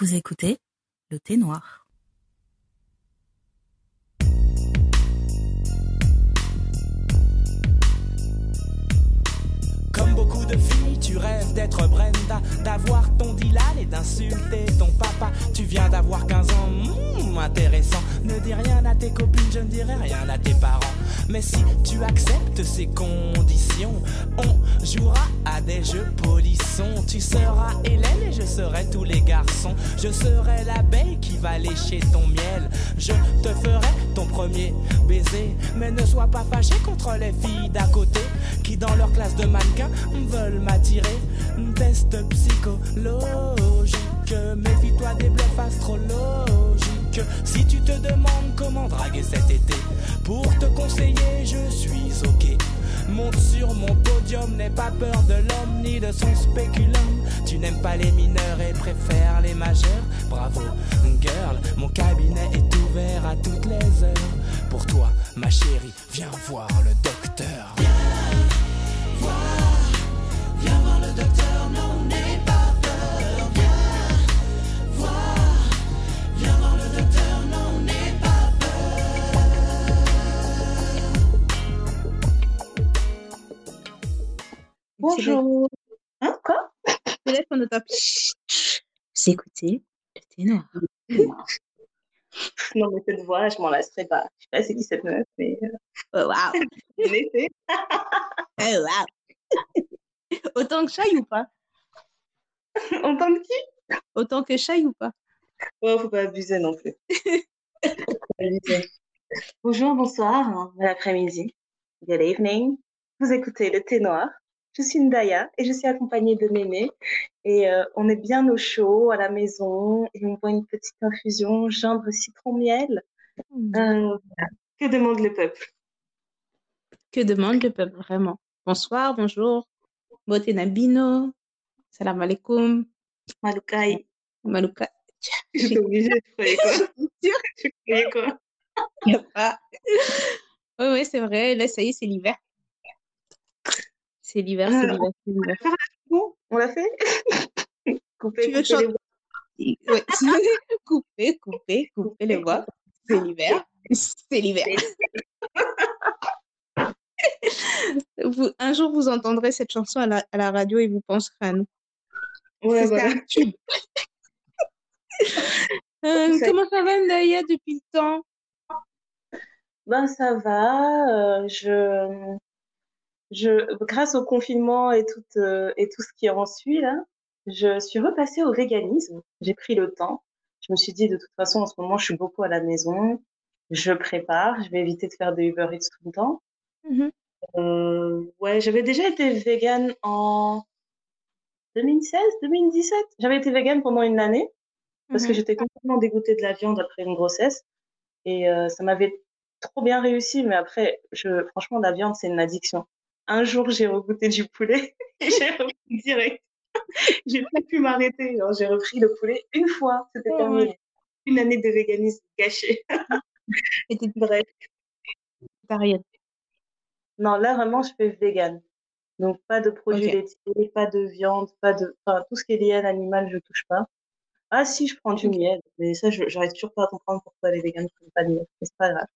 Vous écoutez le thé noir. Comme beaucoup de filles, tu rêves d'être Brenda, d'avoir ton Dylan et d'insulter ton papa. Tu viens d'avoir 15 ans, hmm, intéressant. Ne dis rien à tes copines, je ne dirai rien à tes parents. Mais si tu acceptes ces conditions, on jouera à des jeux polissons. Tu seras Hélène et je serai tous les garçons. Je serai l'abeille qui va lécher ton miel. Je te ferai ton premier baiser. Mais ne sois pas fâché contre les filles d'à côté qui, dans leur classe de mannequins, veulent m'attirer. Test psychologique. Méfie-toi des bluffs astrologiques. Si tu te demandes comment draguer cet été, pour te conseiller, je suis ok. Monte sur mon podium, n'aie pas peur de l'homme ni de son spéculum. Tu n'aimes pas les mineurs et préfères les majeurs. Bravo, girl, mon cabinet est ouvert à toutes les heures. Pour toi, ma chérie, viens voir le docteur. Bonjour. Hein, quoi? Téléphone de top. Vous écoutez le thé noir. Non, mais cette voix, je m'en lasserai pas. Je sais pas c'est qui cette meuf, mais euh, Oh, wow. en effet. Oh, wow. Autant que Chai ou pas? En tant que qui? Autant que Chai ou pas? Oh, faut pas abuser non plus. Bonjour, bonsoir, bon après-midi, good evening. Vous écoutez le thé noir. Je suis Ndaya et je suis accompagnée de Mémé. Et euh, on est bien au chaud à la maison et on boit une petite infusion gingembre citron miel. Euh, voilà. que demande le peuple? Que demande le peuple vraiment? Bonsoir, bonjour. Bote Nabino. Salam alaikum. Maloukaï. Malouka. J'étais obligée, tu croyais quoi? Tu croyais quoi? Y a pas. Oui, oui, c'est vrai. Là, ça y est, c'est l'hiver. C'est l'hiver, c'est Ah. l'hiver, c'est l'hiver. Bon, on l'a fait? Couper, Tu veux couper chanter les voix. Ouais. couper, couper, couper les voix. C'est l'hiver. C'est l'hiver. Vous, un jour, vous entendrez cette chanson à la, à la radio et vous penserez à nous. Ouais, voilà. Euh, comment ça va, Ndaya, depuis le temps? Ben, ça va. euh, je, je, grâce au confinement et tout, euh, et tout ce qui en suit, là, je suis repassée au véganisme. J'ai pris le temps. Je me suis dit, de toute façon, en ce moment, je suis beaucoup à la maison. Je prépare. Je vais éviter de faire des Uber Eats tout le temps. Mhm. Euh, ouais, j'avais déjà été végane en 2016, 2017. J'avais été végane pendant une année parce que Mhm. j'étais complètement dégoûtée de la viande après une grossesse et euh, ça m'avait trop bien réussi. Mais après, je, franchement, la viande, c'est une addiction. Un jour, j'ai regoûté du poulet et j'ai repris direct. J'ai pas pu m'arrêter. genre, J'ai repris le poulet une fois, c'était Oh, terminé. Une année de véganisme. Et t'es Bref. végétarienne. Non, là, vraiment, je fais vegan. Donc, pas de produits laitiers, pas de viande, pas de, enfin, tout ce qui est lié à l'animal, je touche pas. Ah, si, je prends du miel. Mais ça, j'arrive toujours pas à comprendre pourquoi les végans ne prennent pas de miel. Mais c'est pas grave.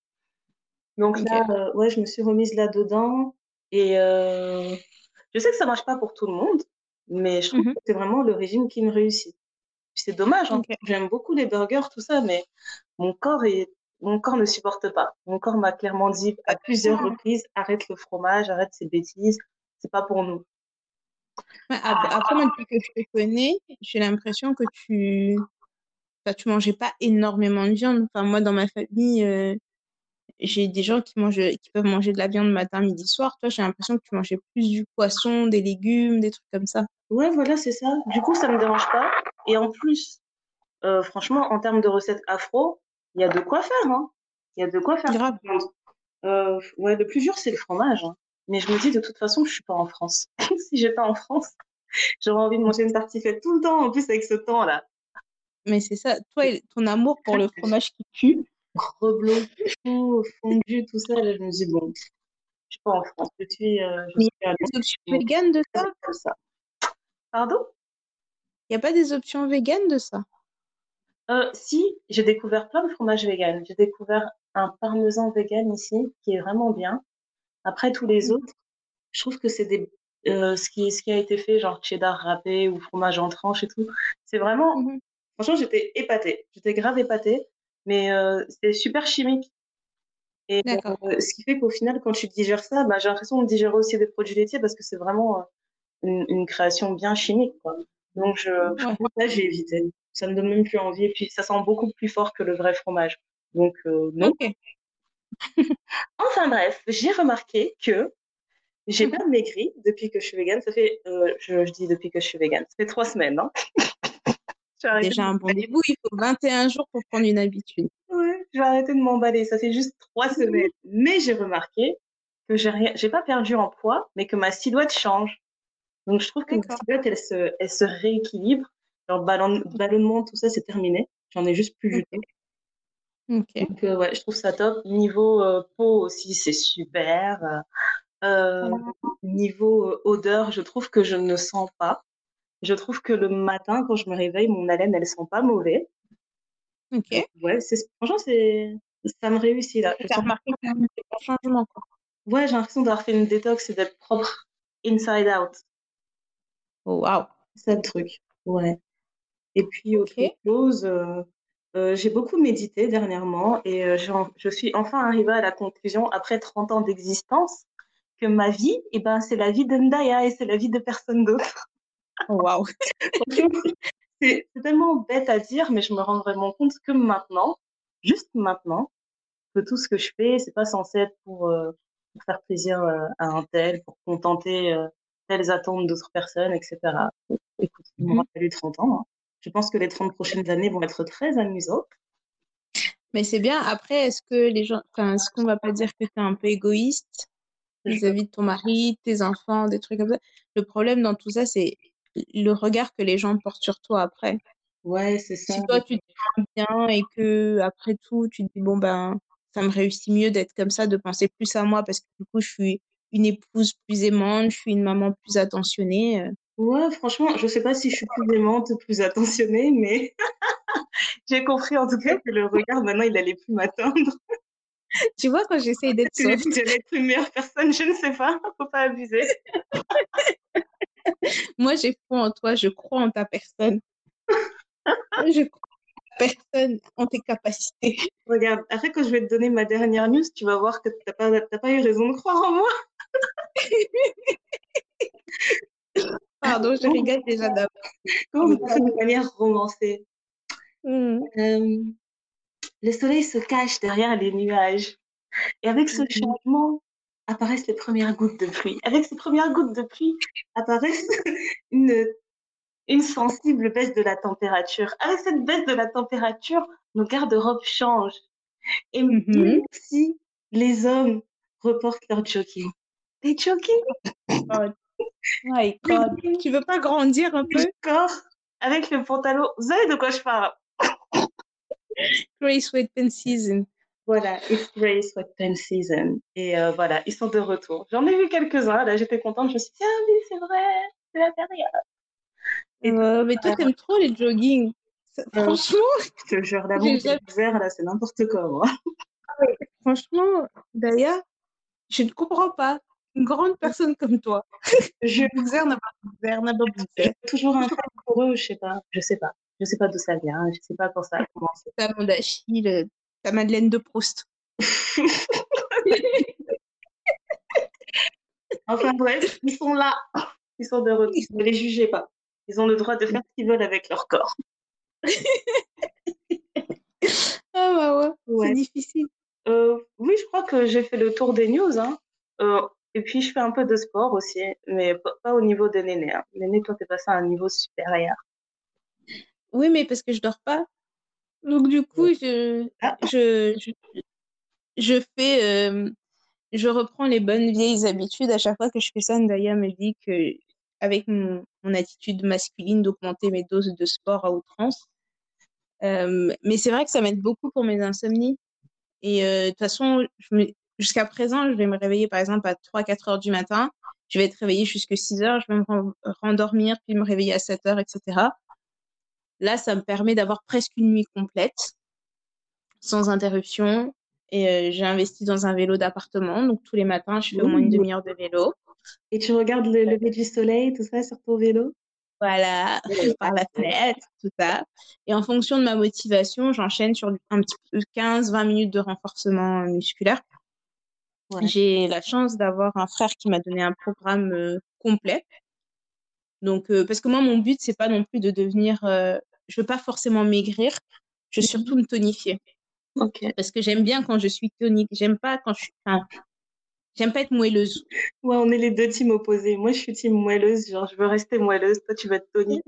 Donc Ok. là, euh, ouais, je me suis remise là-dedans. Et, euh, je sais que ça marche pas pour tout le monde, mais je trouve Mhm. que c'est vraiment le régime qui me réussit. C'est dommage, hein. J'aime beaucoup les burgers, tout ça, mais mon corps est, mon corps ne supporte pas. Mon corps m'a clairement dit à plusieurs reprises, arrête le fromage, arrête ces bêtises, c'est pas pour nous. Ouais, Après, depuis que je te connais, j'ai l'impression que tu, enfin, tu mangeais pas énormément de viande. Enfin, moi, dans ma famille, euh, j'ai des gens qui mangent, qui peuvent manger de la viande matin, midi, soir. Toi, j'ai l'impression que tu mangeais plus du poisson, des légumes, des trucs comme ça. Ouais, voilà, c'est ça. Du coup, ça me dérange pas. Et en plus, euh, franchement, en termes de recettes afro, il y a de quoi faire, hein. Il y a de quoi faire. Grave. Euh, ouais, le plus dur, c'est le fromage. hein. Mais je me dis, de toute façon, je suis pas en France. Si j'étais en France, j'aurais envie de manger une tartiflette tout le temps, en plus avec ce temps-là. Mais c'est ça, toi, ton amour pour le fromage qui tue. Rebloc, tout, fondu, tout ça, là, je me dis, bon, je suis pas en France. Je suis, euh, je Mais suis à Des options véganes de ça? comme ça. Pardon? Il n'y a pas des options véganes de ça? Euh, si, j'ai découvert plein de fromages vegan. J'ai découvert un parmesan vegan ici qui est vraiment bien. Après, tous les Mhm. autres, je trouve que c'est des, euh, ce qui, ce qui a été fait, genre cheddar râpé ou fromage en tranche et tout. C'est vraiment, Mhm. franchement, j'étais épatée. J'étais grave épatée, mais euh, c'est super chimique. Et euh, ce qui fait qu'au final, quand tu digères ça, bah, j'ai l'impression de digérer aussi des produits laitiers parce que c'est vraiment euh, une, une création bien chimique, quoi. Donc, je, Ouais. moi, là, j'ai évité. Ça me donne même plus envie. Et puis, ça sent beaucoup plus fort que le vrai fromage. Donc, non. Enfin bref, j'ai remarqué que j'ai pas maigri depuis que je suis végane. Ça fait, je, je dis depuis que je suis végane, ça fait trois semaines. Hein. Déjà un bon début, il faut 21 jours pour prendre une habitude. Ouais, je vais arrêter de m'emballer. Ça fait juste trois semaines. Mais j'ai remarqué que j'ai pas perdu en poids, mais que ma silhouette change. Donc je trouve que ma silhouette, elle se, elle se rééquilibre. Genre ballon, ballonnement, tout ça, c'est terminé. J'en ai juste plus du tout. Ok. Donc euh, ouais, je trouve ça top. Niveau euh, peau aussi, c'est super. Euh, niveau euh, odeur, je trouve que je ne sens pas. Je trouve que le matin, quand je me réveille, mon haleine, elle sent pas mauvais. Ok. Ouais, c'est, franchement, c'est, ça me réussit là. Sens- remarqué quand même des bons changements, quoi. Ouais, j'ai l'impression d'avoir fait une détox et d'être propre inside out. Oh, waouh. C'est le truc. Ouais. Et puis, autre chose, euh, euh, j'ai beaucoup médité dernièrement et euh, je suis enfin arrivée à la conclusion, après 30 ans d'existence, que ma vie, eh ben, c'est la vie de Ndaya et c'est la vie de personne d'autre. Waouh. C'est tellement bête à dire, mais je me rends vraiment compte que maintenant, juste maintenant, que tout ce que je fais, c'est pas censé être pour, euh, pour faire plaisir euh, à un tel, pour contenter euh, telles attentes d'autres personnes, etc. Écoute, il m'aura Mhm. fallu 30 ans. hein. Je pense que les 30 prochaines années vont être très amusantes. Mais c'est bien. Après, est-ce que les gens, enfin, est-ce qu'on va pas dire que tu es un peu égoïste vis-à-vis de ton mari, tes enfants, des trucs comme ça? Le problème dans tout ça, c'est le regard que les gens portent sur toi après. Ouais, c'est ça. Si toi, tu te sens bien et que après tout, tu te dis, bon, ben, ça me réussit mieux d'être comme ça, de penser plus à moi parce que du coup, je suis une épouse plus aimante, je suis une maman plus attentionnée. euh. Ouais, franchement, je sais pas si je suis plus aimante, plus attentionnée, mais j'ai compris en tout cas que le regard, maintenant, il allait plus m'atteindre. Tu vois, quand j'essaye d'être soft, j'allais être une meilleure personne, je ne sais pas, faut pas abuser. moi, j'ai foi en toi, je crois en ta personne. Je crois en ta personne, en tes capacités. Regarde, après, quand je vais te donner ma dernière news, tu vas voir que pas, t'as pas eu raison de croire en moi. Pardon, je rigole déjà d'abord. Comment fait de manière romancée. Hmm. Euh, le soleil se cache derrière les nuages. Et avec ce Mhm. changement, apparaissent les premières gouttes de pluie. Avec ces premières gouttes de pluie, apparaissent une, une sensible baisse de la température. Avec cette baisse de la température, nos garde-robes changent. Et Mhm. même si les hommes reportent leur jogging. Les jogging? My God. Tu veux pas grandir un peu? corps, avec le pantalon. Vous savez de quoi je parle? Grey Sweatpants Season. Voilà, It's Grey Sweatpants Season. Et euh, voilà, ils sont de retour. J'en ai vu quelques-uns, là j'étais contente, je me suis dit, ah oui, c'est vrai, c'est la période. Et Euh, mais toi, t'aimes trop les jogging. Ça- Euh, Franchement, Je te jure, l'amour là, c'est n'importe quoi, moi. franchement, Daya, je ne comprends pas. Une grande personne comme toi. Je Bouzer n'a pas toujours un fan pour eux, je sais pas, je sais pas. Je sais pas d'où ça vient, je sais pas quand ça a commencé. Talon d'Achille, ta Madeleine de Proust. Enfin bref, ils sont là, ils sont de retour. Ne les jugez pas. Ils ont le droit de faire ce qu'ils veulent avec leur corps. Ah bah ouais, Ouais. c'est difficile. Euh, oui, je crois que j'ai fait le tour des news. Hein. Euh, et puis, je fais un peu de sport aussi, mais pas, pas au niveau de Néné. Hein. Néné, toi, t'es passé à un niveau supérieur. Oui, mais parce que je dors pas. Donc du coup, je, Ah. je, je, je fais, euh, je reprends les bonnes vieilles habitudes. À chaque fois que je fais ça, Ndaya me dit que, avec mon, mon attitude masculine, d'augmenter mes doses de sport à outrance. Euh, mais c'est vrai que ça m'aide beaucoup pour mes insomnies. Et euh, de toute façon, jusqu'à présent, je vais me réveiller par exemple à 3-4 heures du matin. Je vais être réveillée jusqu'à 6 heures. Je vais me ren- rendormir, puis me réveiller à 7 heures, etc. Là, ça me permet d'avoir presque une nuit complète, sans interruption. Et euh, j'ai investi dans un vélo d'appartement. Donc, tous les matins, je fais au moins une demi-heure de vélo. Et tu regardes le lever du soleil, tout ça, sur ton vélo? Voilà, par la fenêtre, tout ça. Et en fonction de ma motivation, j'enchaîne sur un petit peu 15-20 minutes de renforcement musculaire. Ouais. J'ai la chance d'avoir un frère qui m'a donné un programme euh, complet. Donc, euh, parce que moi, mon but, c'est pas non plus de devenir. euh, je veux pas forcément maigrir. Je veux surtout me tonifier. Parce que j'aime bien quand je suis tonique. J'aime pas quand je suis. Enfin, j'aime pas être moelleuse. Ouais, on est les deux teams opposés. Moi, je suis team moelleuse, genre je veux rester moelleuse. Toi, tu veux être tonique.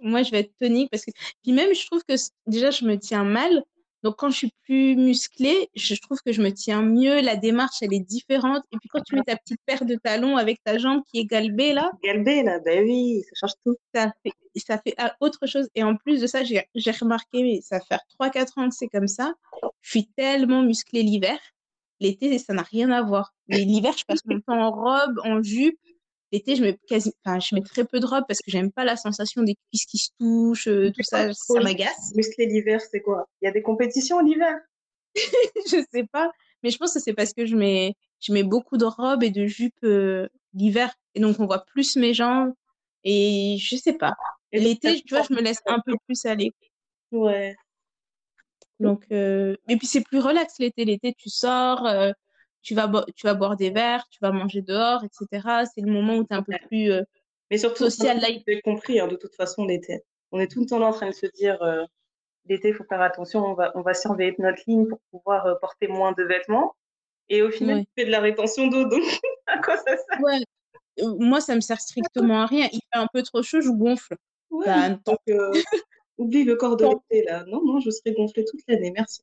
Moi, je vais être tonique parce que. Puis même, je trouve que déjà, je me tiens mal. Donc, quand je suis plus musclée, je trouve que je me tiens mieux. La démarche, elle est différente. Et puis, quand tu mets ta petite paire de talons avec ta jambe qui est galbée, là, Galbé, là, ben oui, ça change tout. ça fait, ça fait ah, autre chose. Et en plus de ça, j'ai j'ai remarqué, mais ça fait 3-4 ans que c'est comme ça. Je suis tellement musclée l'hiver. L'été, ça n'a rien à voir. Mais l'hiver, je passe mon temps en robe, en jupe. L'été, je mets quasi, enfin, je mets très peu de robe parce que j'aime pas la sensation des cuisses qui se touchent, euh, tout ça, ça m'agace. Musclé l'hiver, c'est quoi? Il y a des compétitions l'hiver? je sais pas. Mais je pense que c'est parce que je mets, je mets beaucoup de robes et de jupes euh, l'hiver. Et donc, on voit plus mes jambes. Et je sais pas. L'été, tu vois, je me laisse un peu plus aller. Ouais. Donc, euh, et puis c'est plus relax l'été. L'été, tu sors, euh, tu vas, tu vas boire des verres, tu vas manger dehors, etc. C'est le moment où tu es un peu plus euh, Mais surtout, social life. j'ai compris, hein, de toute façon, l'été. On est tout le temps là en train de se dire, euh, l'été, il faut faire attention, on va, on va surveiller notre ligne pour pouvoir euh, porter moins de vêtements. Et au final, Ouais. tu fais de la rétention d'eau, donc à quoi ça sert? Ouais. Moi, ça me sert strictement à rien. Il fait un peu trop chaud, je gonfle. Bah, donc, oublie le corps de l'été, là. Non, non, je serai gonflée toute l'année, merci.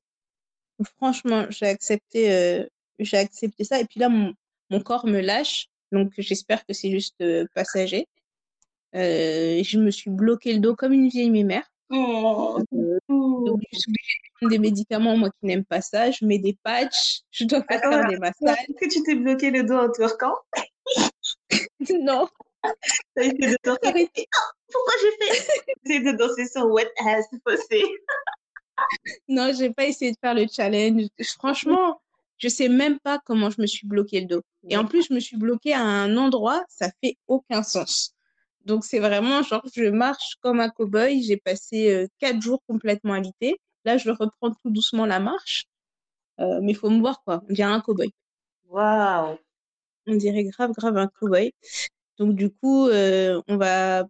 Franchement, j'ai accepté, euh, j'ai accepté ça. Et puis là, mon, mon corps me lâche. Donc, j'espère que c'est juste euh, passager. Euh, je me suis bloqué le dos comme une vieille mémère. Oh, Euh, donc, je suis obligée de prendre des médicaments, moi qui n'aime pas ça. Je mets des patchs. Je dois Attends, faire des massages. Est-ce que tu t'es bloqué le dos en twerkant? Non, T'as essayé de twerker? arrêtez. Pourquoi j'ai fait? J'ai essayé de danser sur Wet Ass Fossé. Non, j'ai pas essayé de faire le challenge. Franchement, je sais même pas comment je me suis bloqué le dos. Et en plus, je me suis bloquée à un endroit, ça fait aucun sens. Donc, c'est vraiment genre, je marche comme un cow-boy. J'ai passé euh, quatre jours complètement alité. Là, je reprends tout doucement la marche. Euh, mais faut me voir, quoi. On dirait un cow-boy. Waouh. On dirait grave, grave un cow-boy. Donc, du coup, euh, on va,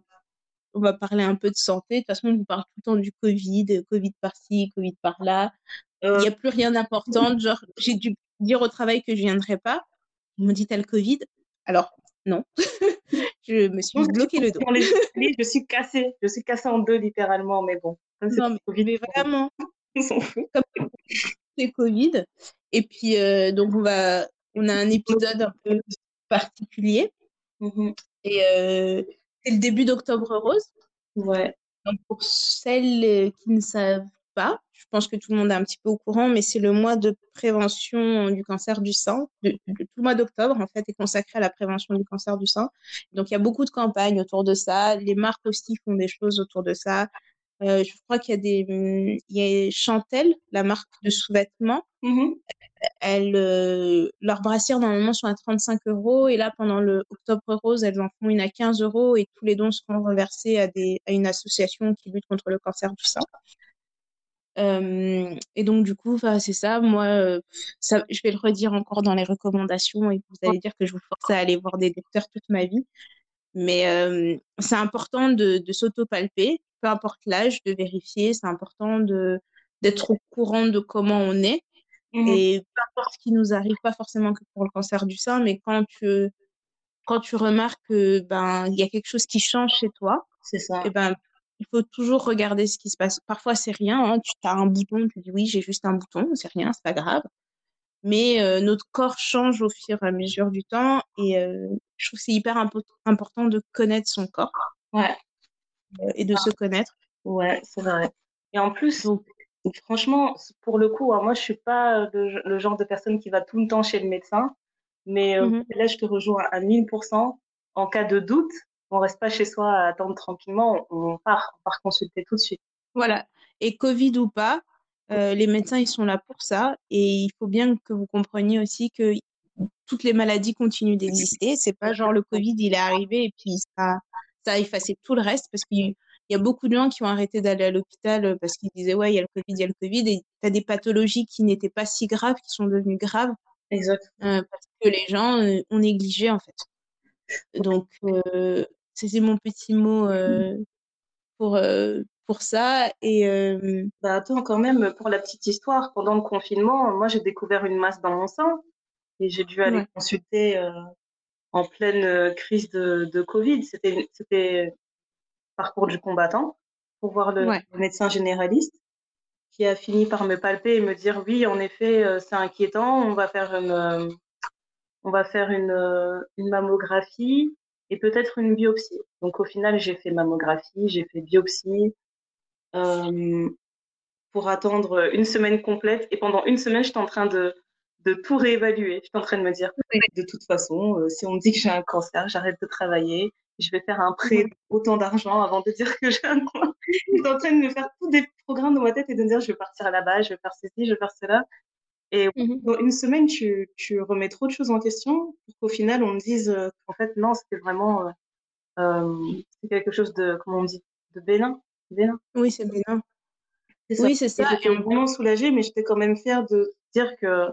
on va parler un peu de santé. De toute façon, on vous parle tout le temps du Covid, Covid par-ci, Covid par-là. Il Euh, n'y a plus rien d'important. Genre, j'ai dû dire au travail que je viendrais pas. Ils m'ont dit, t'as le Covid? Alors, non. je me suis bloqué le dos. Je suis cassée. Je suis cassée en deux, littéralement, mais bon. Non, mais, Covid, mais vraiment, on s'en fout. c'est Covid. Et puis, euh, donc, on va, on a un épisode un peu particulier. Mhm. Et euh, c'est le début d'Octobre Rose. Ouais. Donc, pour celles qui ne savent pas, je pense que tout le monde est un petit peu au courant, mais c'est le mois de prévention du cancer du sein. De, de- tout le mois d'octobre, en fait, est consacré à la prévention du cancer du sein. Donc, il y a beaucoup de campagnes autour de ça. Les marques aussi font des choses autour de ça. Euh, je crois qu'il y a des, il y a Chantel, la marque de sous-vêtements. Elles, euh, leurs brassières, normalement, sont à 35 euros. Et là, pendant le Octobre Rose, elles en font une à 15 euros et tous les dons seront reversés à, des, à une association qui lutte contre le cancer du sein. Euh, et donc, du coup, c'est ça. Moi, euh, ça, je vais le redire encore dans les recommandations et vous allez dire que je vous force à aller voir des docteurs toute ma vie. Mais euh, c'est important de, de s'auto-palper, peu importe l'âge, de vérifier. C'est important de d'être au courant de comment on est. Mhm. Et peu importe ce qui nous arrive, pas forcément que pour le cancer du sein, mais quand tu, quand tu remarques que ben, il y a quelque chose qui change chez toi, C'est ça. eh ben, il faut toujours regarder ce qui se passe. Parfois, c'est rien, hein. Tu as un bouton, tu dis oui, j'ai juste un bouton, c'est rien, c'est pas grave. Mais euh, notre corps change au fur et à mesure du temps et euh, je trouve que c'est hyper impo- important de connaître son corps Ouais. euh, et de se connaître. Ouais, c'est vrai. Et en plus, Donc, franchement, pour le coup, hein, moi, je suis pas euh, le, le genre de personne qui va tout le temps chez le médecin. Mais Mhm. là, je te rejoins à 1000%. En cas de doute, on reste pas chez soi à attendre tranquillement, on part, on part consulter tout de suite. Voilà. Et Covid ou pas, euh, les médecins, ils sont là pour ça. Et il faut bien que vous compreniez aussi que toutes les maladies continuent d'exister. C'est pas genre le Covid, il est arrivé et puis ça, ça a effacé tout le reste parce qu'il y a beaucoup de gens qui ont arrêté d'aller à l'hôpital parce qu'ils disaient, ouais, il y a le Covid, il y a le Covid. Et tu as des pathologies qui n'étaient pas si graves, qui sont devenues graves. Exact. Euh, parce que les gens euh, ont négligé, en fait. Donc, c'était mon petit mot euh, pour, pour ça. Et euh, Bah attends, quand même, pour la petite histoire, pendant le confinement, moi j'ai découvert une masse dans mon sang et j'ai dû aller Ouais. consulter euh, en pleine crise de, de Covid. C'était, c'était parcours du combattant pour voir le, Ouais. le médecin généraliste qui a fini par me palper et me dire oui, en effet, c'est inquiétant, on va faire une, on va faire une, euh, une mammographie et peut-être une biopsie. Donc au final, j'ai fait mammographie, j'ai fait biopsie euh, pour attendre une semaine complète et pendant une semaine, j'étais en train de de tout réévaluer. J'étais en train de me dire de toute façon, euh, si on me dit que j'ai un cancer, j'arrête de travailler, je vais faire un prêt autant d'argent avant de dire que j'ai un cancer. J'étais en train de me faire tous des programmes dans ma tête et de me dire je vais partir là-bas, je vais faire ceci, je vais faire cela. Et dans une semaine, tu, tu remets trop de choses en question pour qu'au final, on me dise euh, qu'en fait, non, c'était vraiment euh, euh, quelque chose de, comment on dit, de bénin. bénin. oui, c'est bénin. Oui, c'est ça. j'étais vraiment soulagée, mais j'étais quand même fière de dire que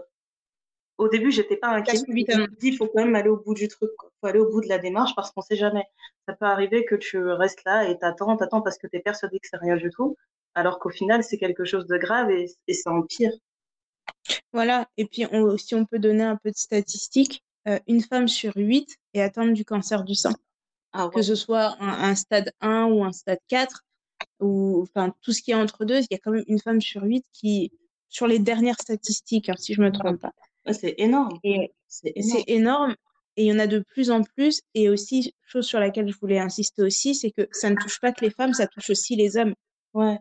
au début, j'étais pas inquiète. Je me dit, il faut quand même aller au bout du truc. Il faut aller au bout de la démarche parce qu'on sait jamais. Ça peut arriver que tu restes là et t'attends, t'attends parce que t'es persuadé que c'est rien du tout, alors qu'au final, c'est quelque chose de grave et, et ça empire. Voilà. Et puis, on, si on peut donner un peu de statistiques, euh, une femme sur huit est atteinte du cancer du sein. Ah Que ce soit un, un stade 1 ou un stade 4, ou enfin tout ce qui est entre deux, il y a quand même une femme sur huit qui, sur les dernières statistiques, hein, si je me trompe pas. Ouais, c'est énorme. C'est énorme. c'est énorme. Et il y en a de plus en plus. Et aussi, chose sur laquelle je voulais insister aussi, c'est que ça ne touche pas que les femmes, ça touche aussi les hommes. Ouais.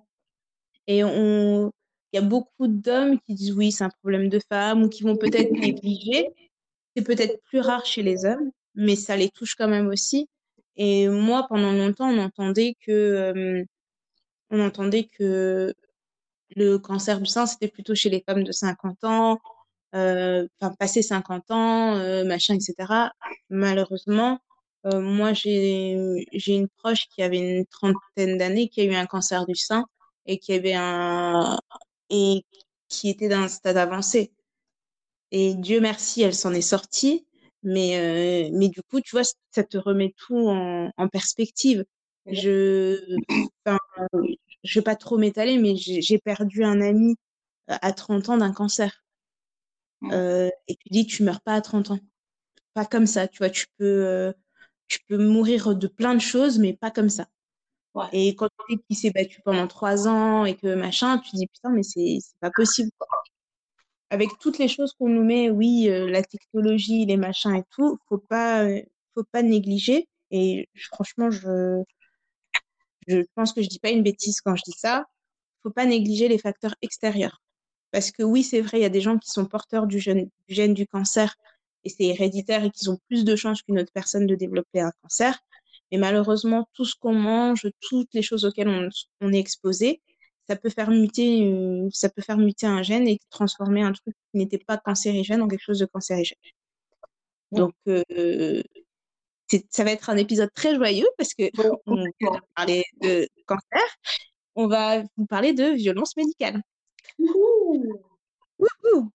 Et on, il y a beaucoup d'hommes qui disent oui, c'est un problème de femmes ou qui vont peut-être négliger. C'est peut-être plus rare chez les hommes, mais ça les touche quand même aussi. Et moi, pendant longtemps, on entendait que, euh, on entendait que le cancer du sein, c'était plutôt chez les femmes de 50 ans, euh, enfin, passé 50 ans, euh, machin, etc. Malheureusement, moi, j'ai une proche qui avait une trentaine d'années, qui a eu un cancer du sein et qui avait un, et qui était dans un stade avancé. Et Dieu merci, elle s'en est sortie. Mais, euh, mais du coup, tu vois, ça te remet tout en, en perspective. Je, enfin, je vais pas trop m'étaler, mais j'ai perdu un ami à 30 ans d'un cancer. Euh, et tu dis, tu meurs pas à 30 ans. Pas comme ça, tu vois, tu peux, euh, tu peux mourir de plein de choses, mais pas comme ça. Et quand tu sais qu'il s'est battu pendant trois ans et que machin, tu dis, putain, mais c'est pas possible. Avec toutes les choses qu'on nous met, oui, euh, la technologie, les machins et tout, faut pas, faut pas négliger. Et franchement, je, je pense que je dis pas une bêtise quand je dis ça. Faut pas négliger les facteurs extérieurs. Parce que oui, c'est vrai, il y a des gens qui sont porteurs du gène du, gène du cancer et c'est héréditaire et qui ont plus de chances qu'une autre personne de développer un cancer. Mais malheureusement, tout ce qu'on mange, toutes les choses auxquelles on, on est exposé, ça peut faire muter, euh, ça peut faire muter un gène et transformer un truc qui n'était pas cancérigène en quelque chose de cancérigène. Donc, euh, ça va être un épisode très joyeux parce que Bon, on va parler de cancer, on va vous parler de violence médicale. Ouh. Ouh.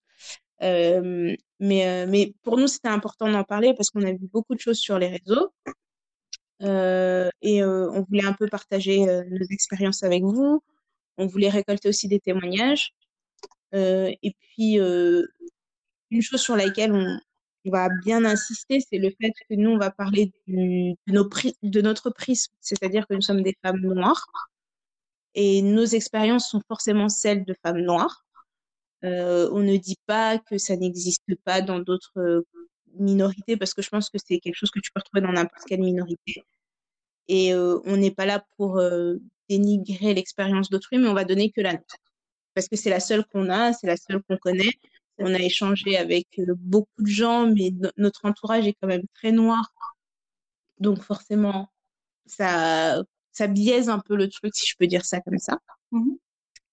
Euh, mais, mais pour nous, c'était important d'en parler parce qu'on a vu beaucoup de choses sur les réseaux. Euh, et euh, on voulait un peu partager euh, nos expériences avec vous. On voulait récolter aussi des témoignages. Et puis, une chose sur laquelle on, va bien insister, c'est le fait que nous, on va parler de, de notre prisme, c'est-à-dire que nous sommes des femmes noires. Et nos expériences sont forcément celles de femmes noires. On ne dit pas que ça n'existe pas dans d'autres minorités parce que je pense que c'est quelque chose que tu peux retrouver dans n'importe quelle minorité. Et euh, on n'est pas là pour euh, dénigrer l'expérience d'autrui, mais on va donner que la nôtre. Parce que c'est la seule qu'on a, c'est la seule qu'on connaît. On a échangé avec euh, beaucoup de gens, mais no- notre entourage est quand même très noir. Donc forcément, ça, ça biaise un peu le truc, si je peux dire ça comme ça. Mhm.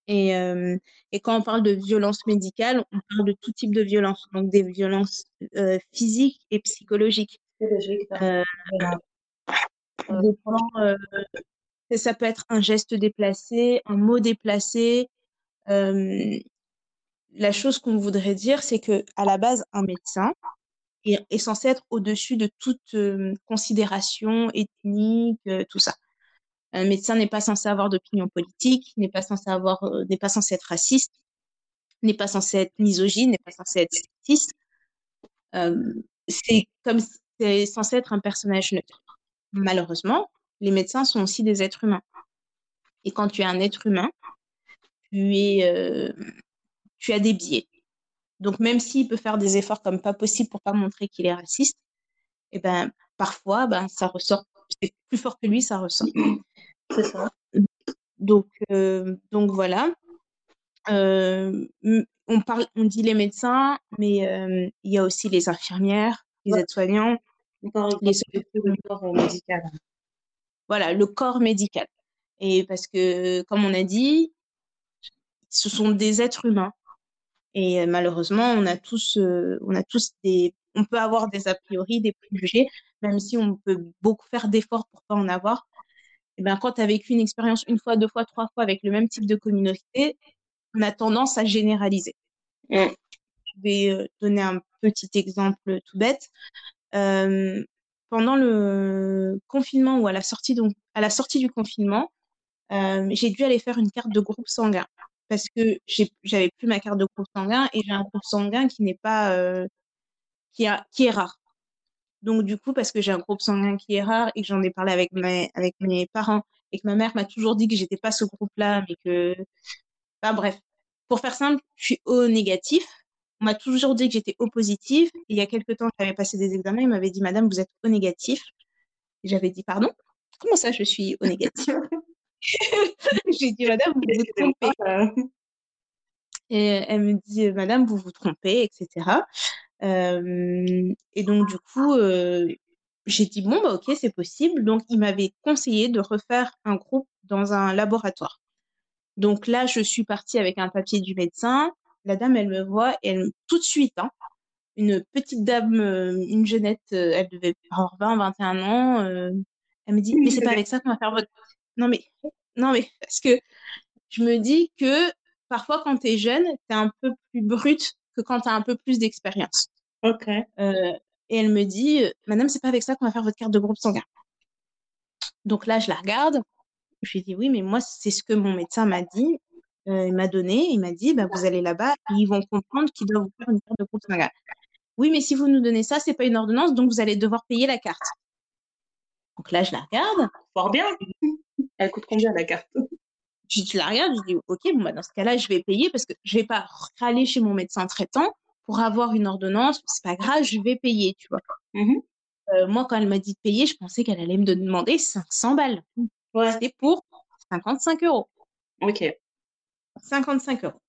Et, euh, et quand on parle de violence médicale, on parle de tout type de violence, donc des violences euh, physiques et psychologiques. Euh, dépendant, euh, ça peut être un geste déplacé, un mot déplacé. Euh, la chose qu'on voudrait dire, c'est que à la base, un médecin est, est censé être au-dessus de toute euh, considération ethnique, euh, tout ça. Un médecin n'est pas censé avoir d'opinion politique, n'est pas censé avoir, euh, n'est pas censé être raciste, n'est pas censé être misogyne, n'est pas censé être sexiste. Euh, c'est comme c'est censé être un personnage neutre. Malheureusement, les médecins sont aussi des êtres humains. Et quand tu es un être humain, tu es, euh, tu as des biais. Donc même s'il peut faire des efforts comme pas possible pour pas montrer qu'il est raciste, et ben parfois, ben ça ressort. C'est plus fort que lui, ça ressort. C'est ça. Donc, euh, donc voilà. Euh, on parle, on dit les médecins, mais euh, il y a aussi les infirmières, les Ouais. aides-soignants, les le corps médical. voilà, le corps médical. Et parce que, comme on a dit, ce sont des êtres humains. Et malheureusement, on a tous, euh, on a tous des, on peut avoir des a priori, des préjugés, même si on peut beaucoup faire d'efforts pour pas en avoir. Et ben, quand tu as vécu une expérience une fois, deux fois, trois fois avec le même type de communauté, on a tendance à généraliser. Mm. Je vais euh, donner un petit exemple tout bête. Euh, pendant le confinement ou à la sortie, donc, à la sortie du confinement, euh, j'ai dû aller faire une carte de groupe sanguin parce que j'avais plus ma carte de groupe sanguin et j'ai un groupe sanguin qui n'est pas euh, qui, a, qui est rare. Donc du coup, parce que j'ai un groupe sanguin qui est rare et que j'en ai parlé avec mes avec mes parents et que ma mère m'a toujours dit que j'étais pas ce groupe-là, mais que enfin bref, pour faire simple, je suis O négatif. On m'a toujours dit que j'étais O positif. Et il y a quelques temps, j'avais passé des examens, il m'avait dit Madame, vous êtes O négatif. J'avais dit pardon? Comment ça, je suis O négatif? J'ai dit Madame, vous vous trompez. Et elle me dit, Madame, vous vous trompez, etc. Et donc, du coup, j'ai dit, bon, bah, ok, c'est possible. Donc, il m'avait conseillé de refaire un groupe dans un laboratoire. Donc là, je suis partie avec un papier du médecin. La dame, elle me voit et elle, tout de suite, hein, une petite dame, une jeunette, elle devait avoir 20, 21 ans. euh, elle me dit, mais c'est pas avec ça qu'on va faire votre... Non, mais, non, mais, parce que je me dis que parfois, quand tu es jeune, tu es un peu plus brute que quand tu as un peu plus d'expérience. Ok. Euh, et elle me dit, euh, Madame, c'est pas avec ça qu'on va faire votre carte de groupe sanguin. Donc là, je la regarde. Je lui dis, oui, mais moi, c'est ce que mon médecin m'a dit. Euh, il m'a donné. Il m'a dit, bah, vous allez là-bas ils vont comprendre qu'ils doivent vous faire une carte de groupe sanguin. Oui, mais si vous nous donnez ça, c'est pas une ordonnance, donc vous allez devoir payer la carte. Donc là, je la regarde. Fort bien. Elle coûte combien la carte? Je, je la regarde, je dis, OK, bon, bah, dans ce cas-là, je vais payer parce que je vais pas râler chez mon médecin traitant pour avoir une ordonnance. C'est pas grave, je vais payer, tu vois. Mhm. Euh, moi, quand elle m'a dit de payer, je pensais qu'elle allait me demander 500 balles. Ouais. C'était pour 55 euros. Ok. 55 euros.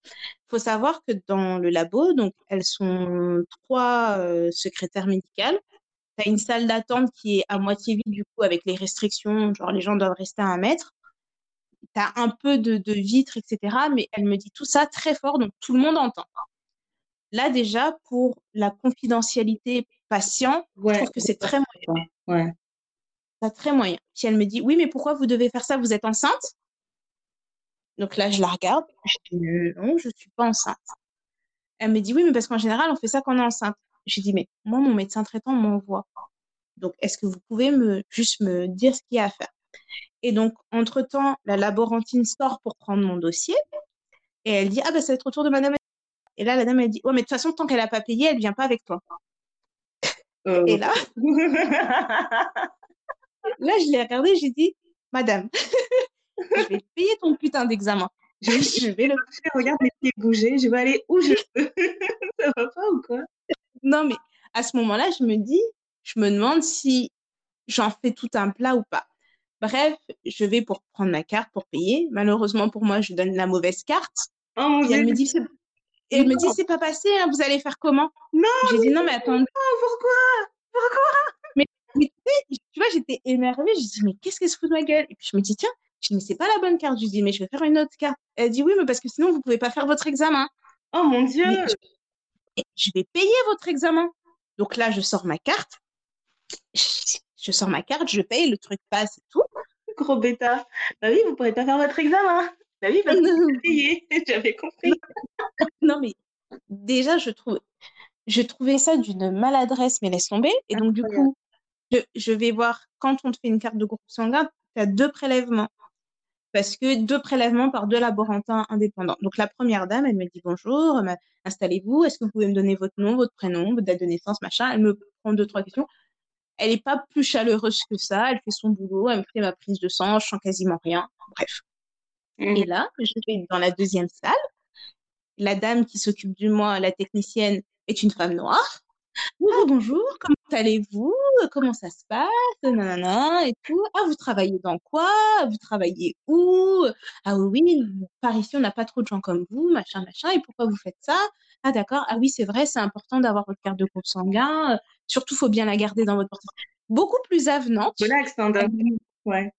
faut savoir que dans le labo, donc, elles sont trois euh, secrétaires médicales. Tu as une salle d'attente qui est à moitié vide, du coup, avec les restrictions, genre les gens doivent rester à un mètre. Tu as un peu de, de vitres, etc. Mais elle me dit tout ça très fort, donc tout le monde entend. Là, déjà, pour la confidentialité patient, je trouve que c'est très moyen. Ouais. C'est très moyen. Puis elle me dit, oui, mais pourquoi vous devez faire ça? Vous êtes enceinte? Donc là, je la regarde. Je dis, euh, non, je suis pas enceinte. Elle me dit, oui, mais parce qu'en général, on fait ça quand on est enceinte. J'ai dit, mais moi, mon médecin traitant m'envoie. Donc, est-ce que vous pouvez me juste me dire ce qu'il y a à faire? Et donc, entre-temps, la laborantine sort pour prendre mon dossier. Et elle dit, ah ben, ça va être au tour de madame. Et là, la dame, elle dit, ouais, mais de toute façon, tant qu'elle n'a pas payé, elle vient pas avec toi. Euh, Et là, là, je l'ai regardée, j'ai dit, madame, je vais payer ton putain d'examen. Je, je vais le je regarde mes pieds bouger, je vais aller où je veux. ça va pas ou quoi? Non, mais à ce moment-là, je me dis, je me demande si j'en fais tout un plat ou pas. Bref, je vais pour prendre ma carte pour payer. Malheureusement pour moi, je donne la mauvaise carte. Oh mon Et elle me dit, et elle me dit, c'est pas passé, hein, vous allez faire comment? Non, J'ai dit, non, mais attendez. pourquoi? Mais tu sais, tu vois, j'étais énervée. Je dis, mais qu'est-ce qu'elle se fout de ma gueule? Et puis je me dis, tiens, je dis, mais c'est pas la bonne carte. Je dis, mais je vais faire une autre carte. Elle dit, oui, mais parce que sinon, vous pouvez pas faire votre examen. Oh mon Dieu! Mais je, je vais payer votre examen. Donc là, je sors ma carte. Je, je sors ma carte, je paye, le truc passe et tout. Gros bêta. Bah oui, vous pourrez pas faire votre examen. Bah oui, parce que. J'avais compris. Non, mais déjà, je trouve, je trouvais ça d'une maladresse, mais laisse tomber. Et donc, du coup, je, je vais voir, quand on te fait une carte de groupe sanguin, tu as deux prélèvements. Parce que deux prélèvements par deux laborantins indépendants. Donc, la première dame, elle me dit bonjour, installez-vous, est-ce que vous pouvez me donner votre nom, votre prénom, votre date de naissance, machin? Elle me prend deux, trois questions. Elle est pas plus chaleureuse que ça. Elle fait son boulot, elle me fait ma prise de sang, je sens quasiment rien. Bref. Mhm. Et là, je vais dans la deuxième salle. La dame qui s'occupe de moi, la technicienne, est une femme noire. Ah, bonjour, comment allez-vous? Comment ça se passe? Nanana, et tout. Ah, vous travaillez dans quoi? Vous travaillez où? Ah oui, oui, par ici, on n'a pas trop de gens comme vous, machin, machin. Et pourquoi vous faites ça? Ah, d'accord. Ah oui, c'est vrai, c'est important d'avoir votre carte de groupe sanguin. Euh, Surtout, faut bien la garder dans votre portefeuille. Beaucoup plus avenante. Relax, coup. Ouais.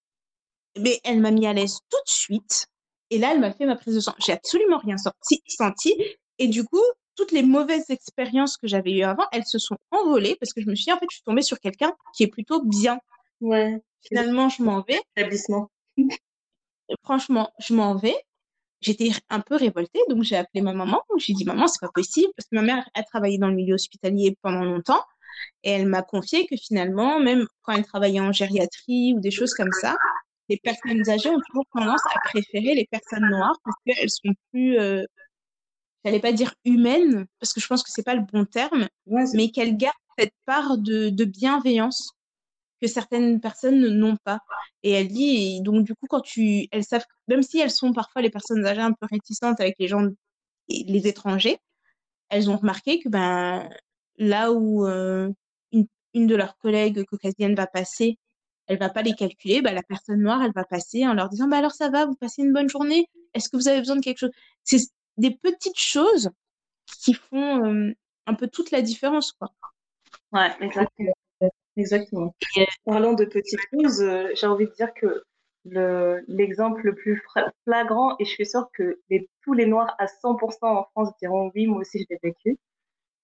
Mais elle m'a mis à l'aise tout de suite. Et là, elle m'a fait ma prise de sang. J'ai absolument rien sorti, senti. Et du coup, toutes les mauvaises expériences que j'avais eues avant, elles se sont envolées parce que je me suis dit, en fait, je suis tombée sur quelqu'un qui est plutôt bien. Ouais. Finalement, je m'en vais. Établissement. Franchement, je m'en vais. J'étais un peu révoltée, donc j'ai appelé ma maman. J'ai dit, maman, c'est pas possible, parce que ma mère a travaillé dans le milieu hospitalier pendant longtemps, et elle m'a confié que finalement, même quand elle travaillait en gériatrie ou des choses comme ça, les personnes âgées ont toujours tendance à préférer les personnes noires parce qu'elles sont plus, euh, j'allais pas dire humaines, parce que je pense que c'est pas le bon terme, Ouais, mais qu'elles gardent cette part de, de bienveillance que certaines personnes n'ont pas. Et elle dit, et donc du coup, quand tu, elles savent, même si elles sont parfois les personnes âgées un peu réticentes avec les gens, les étrangers, elles ont remarqué que ben là où euh, une, une de leurs collègues caucasiennes va passer, elle va pas les calculer, ben, la personne noire, elle va passer en leur disant, bah alors ça va, vous passez une bonne journée, est-ce que vous avez besoin de quelque chose? C'est des petites choses qui font euh, un peu toute la différence, quoi. Ouais, exactement. Exactement. Et, euh, Parlant de petites choses, euh, j'ai envie de dire que le, l'exemple le plus fra- flagrant, et je suis sûre que les, tous les Noirs à 100% en France diront oui, moi aussi je l'ai vécu,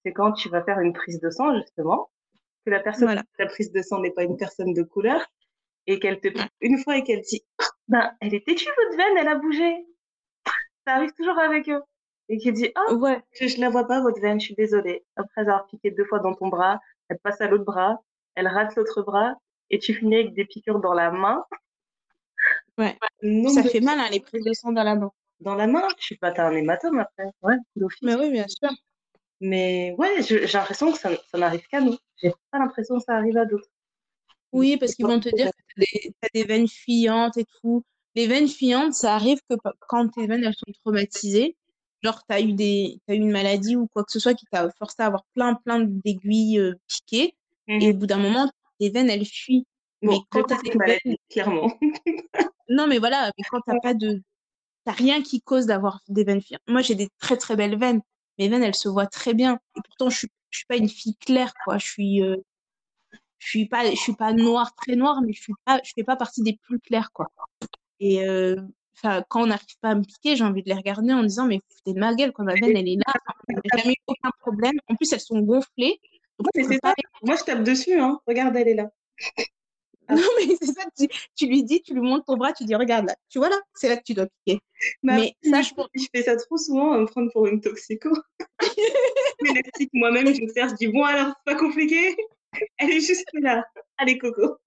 c'est quand tu vas faire une prise de sang, justement, que la personne Voilà. la prise de sang n'est pas une personne de couleur, et qu'elle te une fois et qu'elle dit, ben, elle est têtue, votre veine, elle a bougé. Ça arrive toujours avec eux. Et qui dit, ah, Ouais, je, je la vois pas, votre veine, je suis désolée. Après avoir piqué deux fois dans ton bras, elle passe à l'autre bras, elle rate l'autre bras, et tu finis avec des piqûres dans la main. ouais. Ça fait mal, hein, les prises de sang dans la main. Dans la main, je suis pas, t'as un hématome après. Ouais. Mais oui, bien sûr. Mais ouais, j'ai l'impression que ça, ça n'arrive qu'à nous. J'ai pas l'impression que ça arrive à d'autres. Oui, parce qu'ils vont te dire que des, t'as des veines fuyantes et tout. Les veines fuyantes, ça arrive que quand tes veines elles sont traumatisées, genre t'as eu des, t'as eu une maladie ou quoi que ce soit qui t'a forcé à avoir plein plein d'aiguilles euh, piquées, et au bout d'un moment, tes veines elles fuient. Bon, mais quand t'as pense des veines, clairement. non mais voilà, mais quand t'as pas de, t'as rien qui cause d'avoir des veines fuyantes. Moi j'ai des très très belles veines, mes veines elles se voient très bien, et pourtant je suis, je suis pas une fille claire quoi, je suis euh, je suis pas je suis pas noire très noire mais je suis pas je fais pas partie des plus clairs quoi. Et euh, quand on n'arrive pas à me piquer j'ai envie de les regarder en disant mais foutez de ma gueule quoi. Ma veine elle est là. J'ai jamais eu aucun problème. En plus elles sont gonflées. Donc Ouais, mais tu c'est peux pas Moi, je tape dessus, hein. Regarde, elle est là. non mais c'est ça tu, tu lui dis tu lui montres ton bras tu dis regarde là tu vois là c'est là que tu dois piquer Bah, mais ça je fais ça trop souvent, à me prendre pour une toxico. L'élastique, moi-même, je me sers, je dis, bon, alors, c'est pas compliqué. Elle est juste là. Allez, Coco.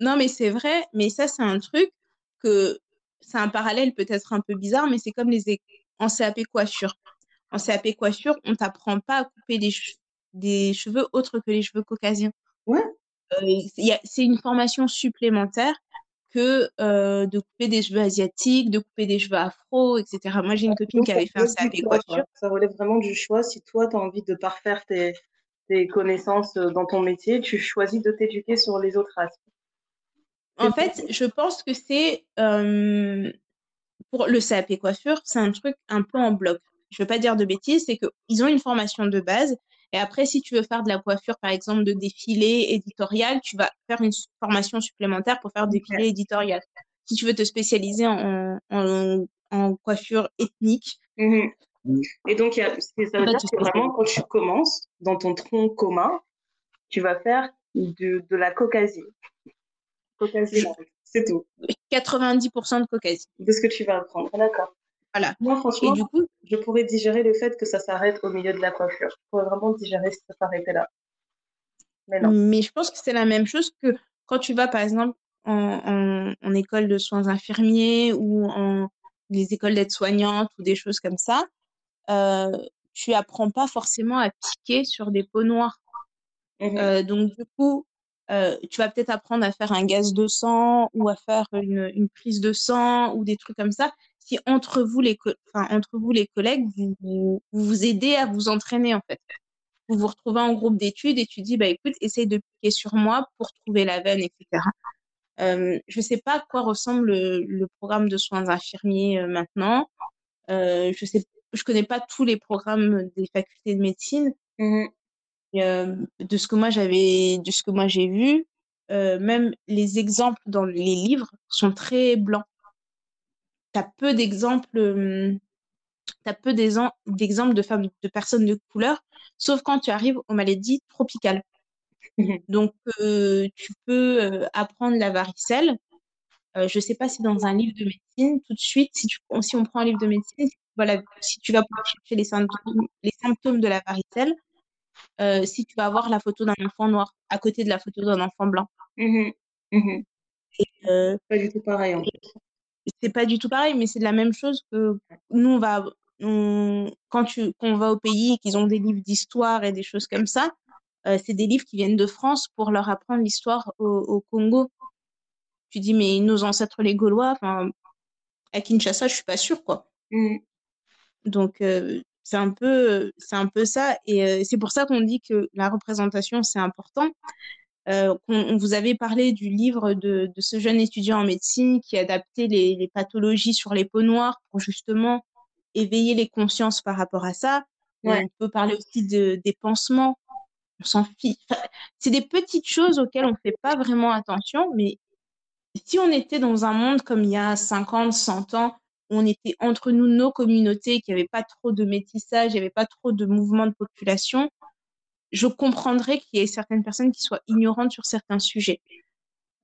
Non, mais c'est vrai, mais ça, c'est un truc que c'est un parallèle peut-être un peu bizarre, mais c'est comme les en CAP coiffure. En CAP coiffure, on t'apprend pas à couper des, che- des cheveux autres que les cheveux caucasiens. Ouais. Euh, c'est une formation supplémentaire que euh, de couper des cheveux asiatiques, de couper des cheveux afro, etc. Moi, j'ai une copine Donc, qui avait fait un CAP coiffure. Ça relève vraiment du choix. Si toi, tu as envie de parfaire tes, tes connaissances euh, dans ton métier, tu choisis de t'éduquer sur les autres aspects. En fait, je pense que c'est euh, pour le CAP coiffure, c'est un truc un peu en bloc. Je veux pas dire de bêtises, c'est que ils ont une formation de base Et après, si tu veux faire de la coiffure, par exemple, de défilé éditorial, tu vas faire une formation supplémentaire pour faire défilé éditorial. Si tu veux te spécialiser en, en, en coiffure ethnique. Mhm. Et donc, y a, ça veut dire que vraiment, quand tu commences dans ton tronc commun, tu vas faire de, de la caucasie. Caucasie, c'est tout. 90% de caucasie. De ce que tu vas apprendre, d'accord. Voilà. Moi, franchement, du coup, je pourrais digérer le fait que ça s'arrête au milieu de la coiffure. Je pourrais vraiment digérer si ça s'arrêtait là. Mais non. Mais je pense que c'est la même chose que quand tu vas, par exemple, en, en, en école de soins infirmiers ou en les écoles d'aide-soignante ou des choses comme ça, euh, tu apprends pas forcément à piquer sur des peaux noires. Mmh. Euh, donc, du coup, euh, tu vas peut-être apprendre à faire un gaz de sang ou à faire une, une prise de sang ou des trucs comme ça. Si entre vous les, enfin, entre vous les collègues, vous, vous vous aidez à vous entraîner en fait. Vous vous retrouvez en groupe d'études et tu dis bah écoute, essaye de piquer sur moi pour trouver la veine, etc. Euh, je sais pas à quoi ressemble le, le programme de soins infirmiers euh, maintenant. Euh, je sais, je connais pas tous les programmes des facultés de médecine. Mmh. Euh, de ce que moi j'avais, de ce que moi j'ai vu, même les exemples dans les livres sont très blancs. T'as peu d'exemples, euh, t'as peu d'exemples de femmes, de personnes de couleur, sauf quand tu arrives aux maladies tropicales. Donc, euh, tu peux euh, apprendre la varicelle. Euh, je sais pas si dans un livre de médecine, tout de suite, si, tu, si on prend un livre de médecine, voilà, si tu vas chercher les symptômes, les symptômes de la varicelle, si tu vas avoir la photo d'un enfant noir à côté de la photo d'un enfant blanc. Mmh. Mmh. Et, euh, pas du tout pareil. En fait. C'est pas du tout pareil, mais c'est de la même chose que nous on va, on, quand tu, quand on va au pays et qu'ils ont des livres d'histoire et des choses comme ça, euh, c'est des livres qui viennent de France pour leur apprendre l'histoire au, au, Congo. Tu dis mais nos ancêtres les Gaulois, enfin à Kinshasa, je suis pas sûre quoi. Mmh. Donc euh, c'est un peu c'est un peu ça et euh, c'est pour ça qu'on dit que la représentation c'est important euh, on, vous avait parlé du livre de, de, ce jeune étudiant en médecine qui adaptait les, les, pathologies sur les peaux noires pour justement éveiller les consciences par rapport à ça ouais. on peut parler aussi de, des pansements on s'en fiche enfin, c'est des petites choses auxquelles on fait pas vraiment attention mais si on était dans un monde comme il y a 50 100 ans on était entre nous, nos communautés, qu'il n'y avait pas trop de métissage, il n'y avait pas trop de mouvement de population, je comprendrais qu'il y ait certaines personnes qui soient ignorantes sur certains sujets.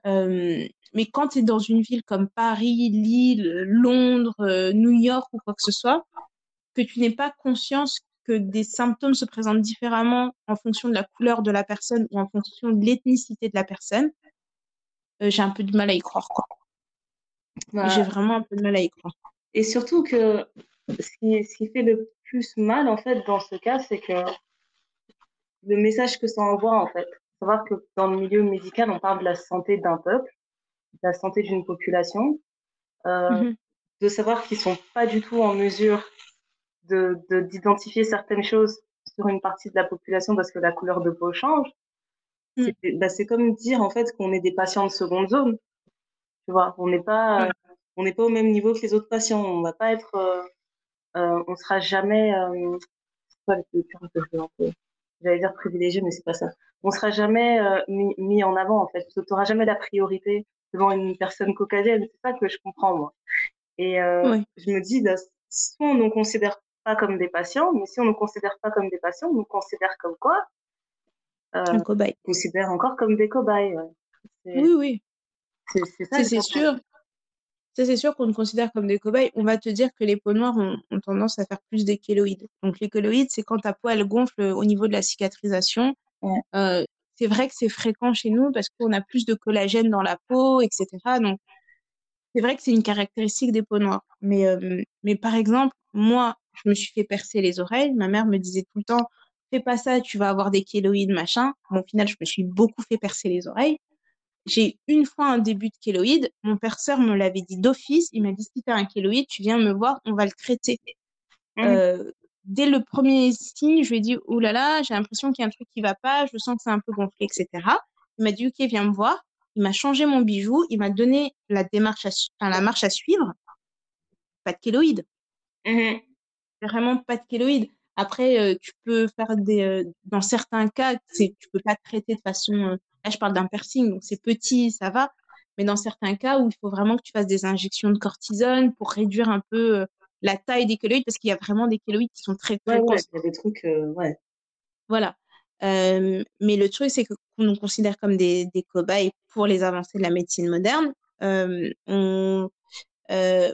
Euh, mais quand tu es dans une ville comme Paris, Lille, Londres, euh, New York ou quoi que ce soit, que tu n'aies pas conscience que des symptômes se présentent différemment en fonction de la couleur de la personne ou en fonction de l'ethnicité de la personne, euh, j'ai un peu de mal à y croire. Quoi. J'ai vraiment un peu de mal à y croire. Et surtout que ce qui, ce qui fait le plus mal, en fait, dans ce cas, c'est que le message que ça envoie, en fait. Savoir que dans le milieu médical, on parle de la santé d'un peuple, de la santé d'une population, euh, mm -hmm. de savoir qu'ils sont pas du tout en mesure de d'identifier certaines choses sur une partie de la population parce que la couleur de peau change. Mm. C'est bah, comme dire, en fait, qu'on est des patients de seconde zone. Tu vois, on n'est pas, mm. on n'est pas au même niveau que les autres patients. On va pas être, euh, euh, on sera jamais, euh, j'allais dire privilégié, mais c'est pas ça. On sera jamais euh, mis, mis, en avant en fait. Tu n'auras jamais la priorité devant une personne caucasienne. C'est ça que je comprends moi. Et euh, oui. je me dis, là, soit on ne nous considère pas comme des patients, mais si on ne nous considère pas comme des patients, on nous considère comme quoi euh. On considère encore comme des cobayes. Ouais. Oui, oui. C'est sûr. Ça, c'est sûr qu'on nous considère comme des cobayes. On va te dire que les peaux noires ont, ont tendance à faire plus des kéloïdes. Donc, les kéloïdes, c'est quand ta peau, elle gonfle au niveau de la cicatrisation. Ouais. Euh, c'est vrai que c'est fréquent chez nous parce qu'on a plus de collagène dans la peau, etc. Donc, c'est vrai que c'est une caractéristique des peaux noires. Mais, euh, mais par exemple, moi, je me suis fait percer les oreilles. Ma mère me disait tout le temps, fais pas ça, tu vas avoir des kéloïdes, machin. Bon, au final, je me suis beaucoup fait percer les oreilles j'ai une fois un début de kéloïde. Mon perceur me l'avait dit d'office. Il m'a dit si tu as un kéloïde, tu viens me voir, on va le traiter. Mmh. Euh, dès le premier signe, je lui ai dit oh là là, j'ai l'impression qu'il y a un truc qui va pas, je sens que c'est un peu gonflé, etc. Il m'a dit ok, viens me voir. Il m'a changé mon bijou, il m'a donné la démarche, à, enfin, la marche à suivre. Pas de kéloïde. Mmh. Vraiment pas de kéloïde. Après, euh, tu peux faire des, euh, dans certains cas, tu peux pas traiter de façon, euh, là, je parle d'un piercing, donc c'est petit, ça va. Mais dans certains cas où il faut vraiment que tu fasses des injections de cortisone pour réduire un peu euh, la taille des kéloïdes, parce qu'il y a vraiment des kéloïdes qui sont très Ouais, ouais, précoces. il y a des trucs, euh, ouais. Voilà. Euh, mais le truc, c'est que qu'on nous considère comme des, des cobayes pour les avancées de la médecine moderne. Euh, on,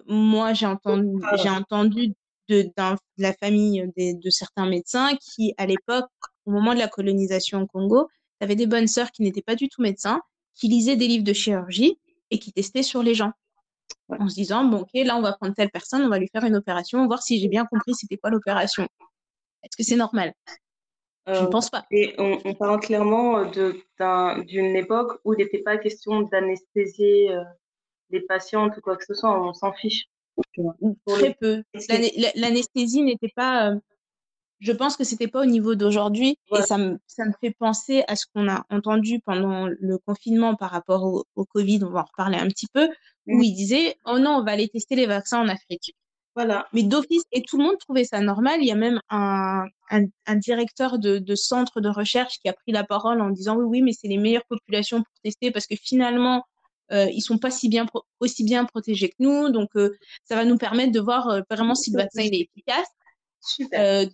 moi, j'ai entendu, Ah. j'ai entendu de, la famille des, de certains médecins qui, à l'époque, au moment de la colonisation au Congo, avaient des bonnes sœurs qui n'étaient pas du tout médecins, qui lisaient des livres de chirurgie et qui testaient sur les gens. Ouais. En se disant, bon, ok, là, on va prendre telle personne, on va lui faire une opération, voir si j'ai bien compris c'était quoi l'opération. Est-ce que c'est normal? Je ne Euh, pense pas. et on, on parle clairement d'un, d'une époque où il n'était pas question d'anesthésier euh, les patientes ou quoi que ce soit, on s'en fiche. Très peu. L'anesthésie n'était pas. euh, je pense que c'était pas au niveau d'aujourd'hui. Ouais. Et ça me, ça me fait penser à ce qu'on a entendu pendant le confinement par rapport au, au Covid. On va en reparler un petit peu. Où Mhm. il disait Oh non, on va aller tester les vaccins en Afrique. Voilà. Mais d'office, et tout le monde trouvait ça normal. Il y a même un, un, un directeur de, de centre de recherche qui a pris la parole en disant oui, oui, mais c'est les meilleures populations pour tester parce que finalement, euh, ils sont pas si bien pro- aussi bien protégés que nous. Donc, euh, ça va nous permettre de voir euh, vraiment si le vaccin il est efficace. Super.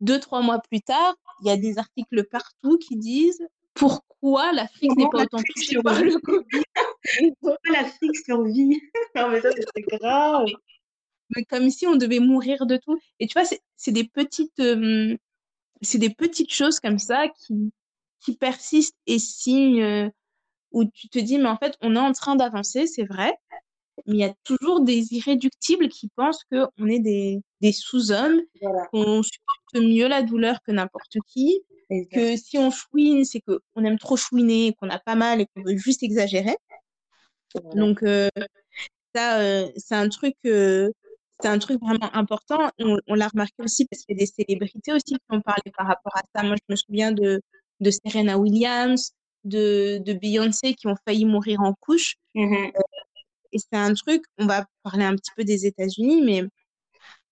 Deux, trois mois plus tard, il y a des articles partout qui disent pourquoi l'Afrique n'est pas autant touchée par le Covid? L'Afrique survit? non, mais ça, c'est grave. mais comme si on devait mourir de tout. Et tu vois, c'est c'est des petites, euh, c'est des petites choses comme ça qui, qui persistent et signent euh, où tu te dis, mais en fait, on est en train d'avancer, c'est vrai, mais il y a toujours des irréductibles qui pensent qu'on est des, des sous-hommes, Voilà. qu'on supporte mieux la douleur que n'importe qui, que si on chouine, c'est qu'on aime trop chouiner, qu'on a pas mal et qu'on veut juste exagérer. Voilà. Donc euh, ça, euh, c'est un truc, euh, c'est un truc vraiment important. On, on l'a remarqué aussi parce qu'il y a des célébrités aussi qui ont parlé par rapport à ça. Moi, je me souviens de de Serena Williams, de de Beyoncé qui ont failli mourir en couche. Mhm. Et c'est un truc. On va parler un petit peu des États-Unis, mais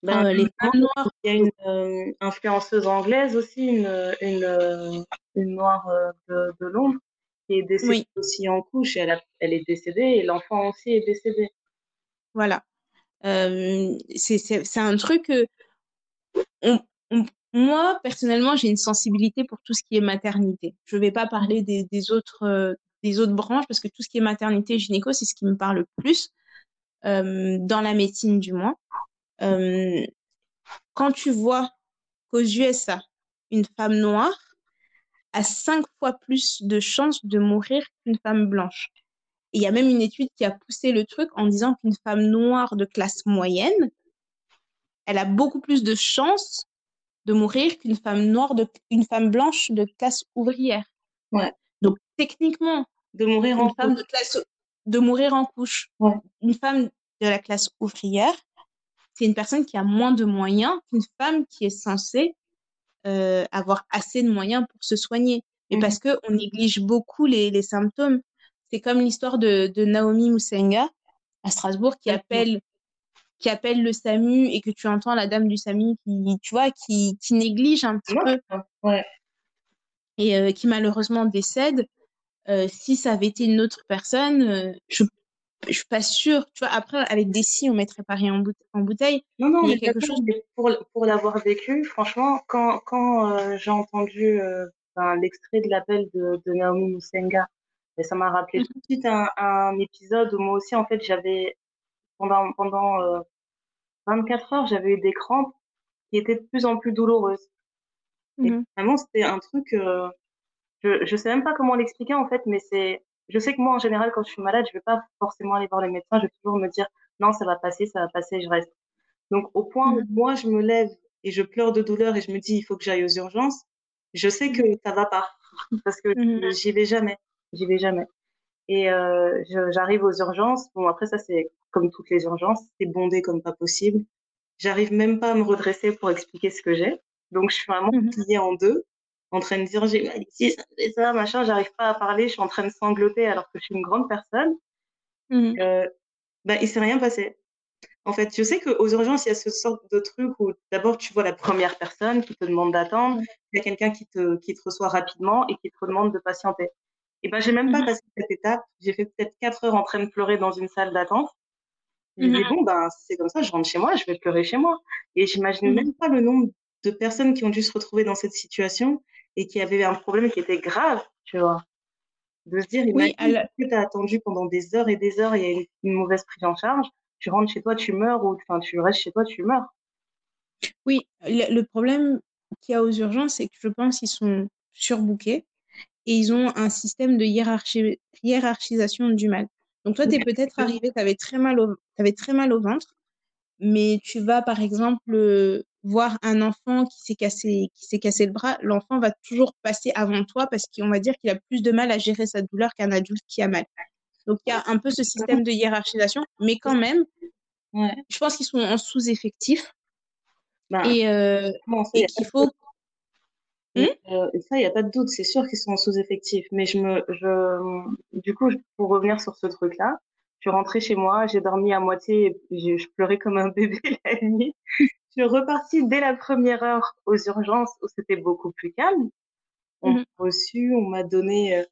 Ben, euh, les femmes noires. Il y a une euh, influenceuse anglaise aussi, une, une, euh, une noire de, de Londres, qui est décédée Oui. aussi en couche. Elle, a, elle est décédée et l'enfant aussi est décédé. Voilà. Euh, c'est un truc. on, on- moi, personnellement, j'ai une sensibilité pour tout ce qui est maternité. Je vais pas parler des, des autres, des autres branches parce que tout ce qui est maternité et gynéco, c'est ce qui me parle le plus, euh, dans la médecine du moins. Euh, quand tu vois qu'aux USA, une femme noire a cinq fois plus de chances de mourir qu'une femme blanche. Il y a même une étude qui a poussé le truc en disant qu'une femme noire de classe moyenne, elle a beaucoup plus de chances de mourir qu'une femme noire de une femme blanche de classe ouvrière. Ouais. Donc techniquement, De mourir en une femme couche. de classe de mourir en couche, Ouais. une femme de la classe ouvrière, c'est une personne qui a moins de moyens qu'une femme qui est censée euh, avoir assez de moyens pour se soigner. Mais Mhm. parce que on néglige beaucoup les, les symptômes. C'est comme l'histoire de, de Naomi Musenga à Strasbourg qui appelle qui appelle le SAMU et que tu entends la dame du SAMU qui tu vois qui qui néglige un petit Ouais. peu Ouais. et euh, qui malheureusement décède. Euh, si ça avait été une autre personne, euh, je je suis pas sûre. Tu vois, après avec des si on mettrait pas rien en, boute- en bouteille. Non, non, Il y a mais quelque chose- mais pour, pour l'avoir vécu, franchement, quand, quand euh, j'ai entendu ben, l'extrait de l'appel de, de Naomi Musenga, et ça m'a rappelé tout de suite un, un épisode où moi aussi, en fait, j'avais, pendant, pendant euh, 24 heures, j'avais eu des crampes qui étaient de plus en plus douloureuses. Et Mhm. vraiment, c'était un truc, euh, je, je sais même pas comment l'expliquer, en fait, mais c'est, je sais que moi, en général, quand je suis malade, je vais pas forcément aller voir les médecins, je vais toujours me dire, non, ça va passer, ça va passer, je reste. Donc, au point où Mhm. moi, je me lève et je pleure de douleur et je me dis, il faut que j'aille aux urgences, je sais que ça va pas. Parce que Mhm. j'y vais jamais. J'y vais jamais. Et euh, j'arrive aux urgences. Bon, après, ça, c'est comme toutes les urgences. C'est bondé comme pas possible. J'arrive même pas à me redresser pour expliquer ce que j'ai. Donc, je suis vraiment Mhm. pliée en deux, en train de dire, j'ai mal ici, ça, et ça, machin. J'arrive pas à parler. Je suis en train de sangloter alors que je suis une grande personne. Mhm. Euh, ben, il s'est rien passé. En fait, je sais qu'aux urgences, il y a ce sorte de truc où d'abord tu vois la première personne qui te demande d'attendre, il y a quelqu'un qui te, qui te reçoit rapidement et qui te demande de patienter. Et ben, j'ai même pas Mhm. passé cette étape. J'ai fait peut-être quatre heures en train de pleurer dans une salle d'attente. Je me dis, Mhm. bon, ben, c'est comme ça, je rentre chez moi, je vais pleurer chez moi. Et j'imagine Mhm. même pas le nombre de personnes qui ont dû se retrouver dans cette situation et qui avaient un problème qui était grave, tu vois. De se dire, Oui, que tu as attendu pendant des heures et des heures, il y a une, une mauvaise prise en charge, tu rentres chez toi, tu meurs, ou enfin, tu restes chez toi, tu meurs. oui, le, le problème qu'il y a aux urgences, c'est que je pense qu'ils sont surbookés et ils ont un système de hiérarchi- hiérarchisation du mal. Donc toi, tu es peut-être arrivé, tu avais très mal au, t'avais très mal au ventre, mais tu vas par exemple euh, voir un enfant qui s'est cassé, qui s'est cassé le bras, l'enfant va toujours passer avant toi parce qu'on va dire qu'il a plus de mal à gérer sa douleur qu'un adulte qui a mal. Donc il y a un peu ce système de hiérarchisation, mais quand même, Ouais. je pense qu'ils sont en sous-effectif Ben, et, euh, et qu'il faut. doute. Euh, ça, il n'y a pas de doute, c'est sûr qu'ils sont en sous-effectif. Mais je me, je, du coup, pour revenir sur ce truc-là, je suis rentrée chez moi, j'ai dormi à moitié, je pleurais comme un bébé la nuit. Je suis repartie dès la première heure aux urgences où c'était beaucoup plus calme. On m'a Mhm. reçu, on m'a donné. Euh...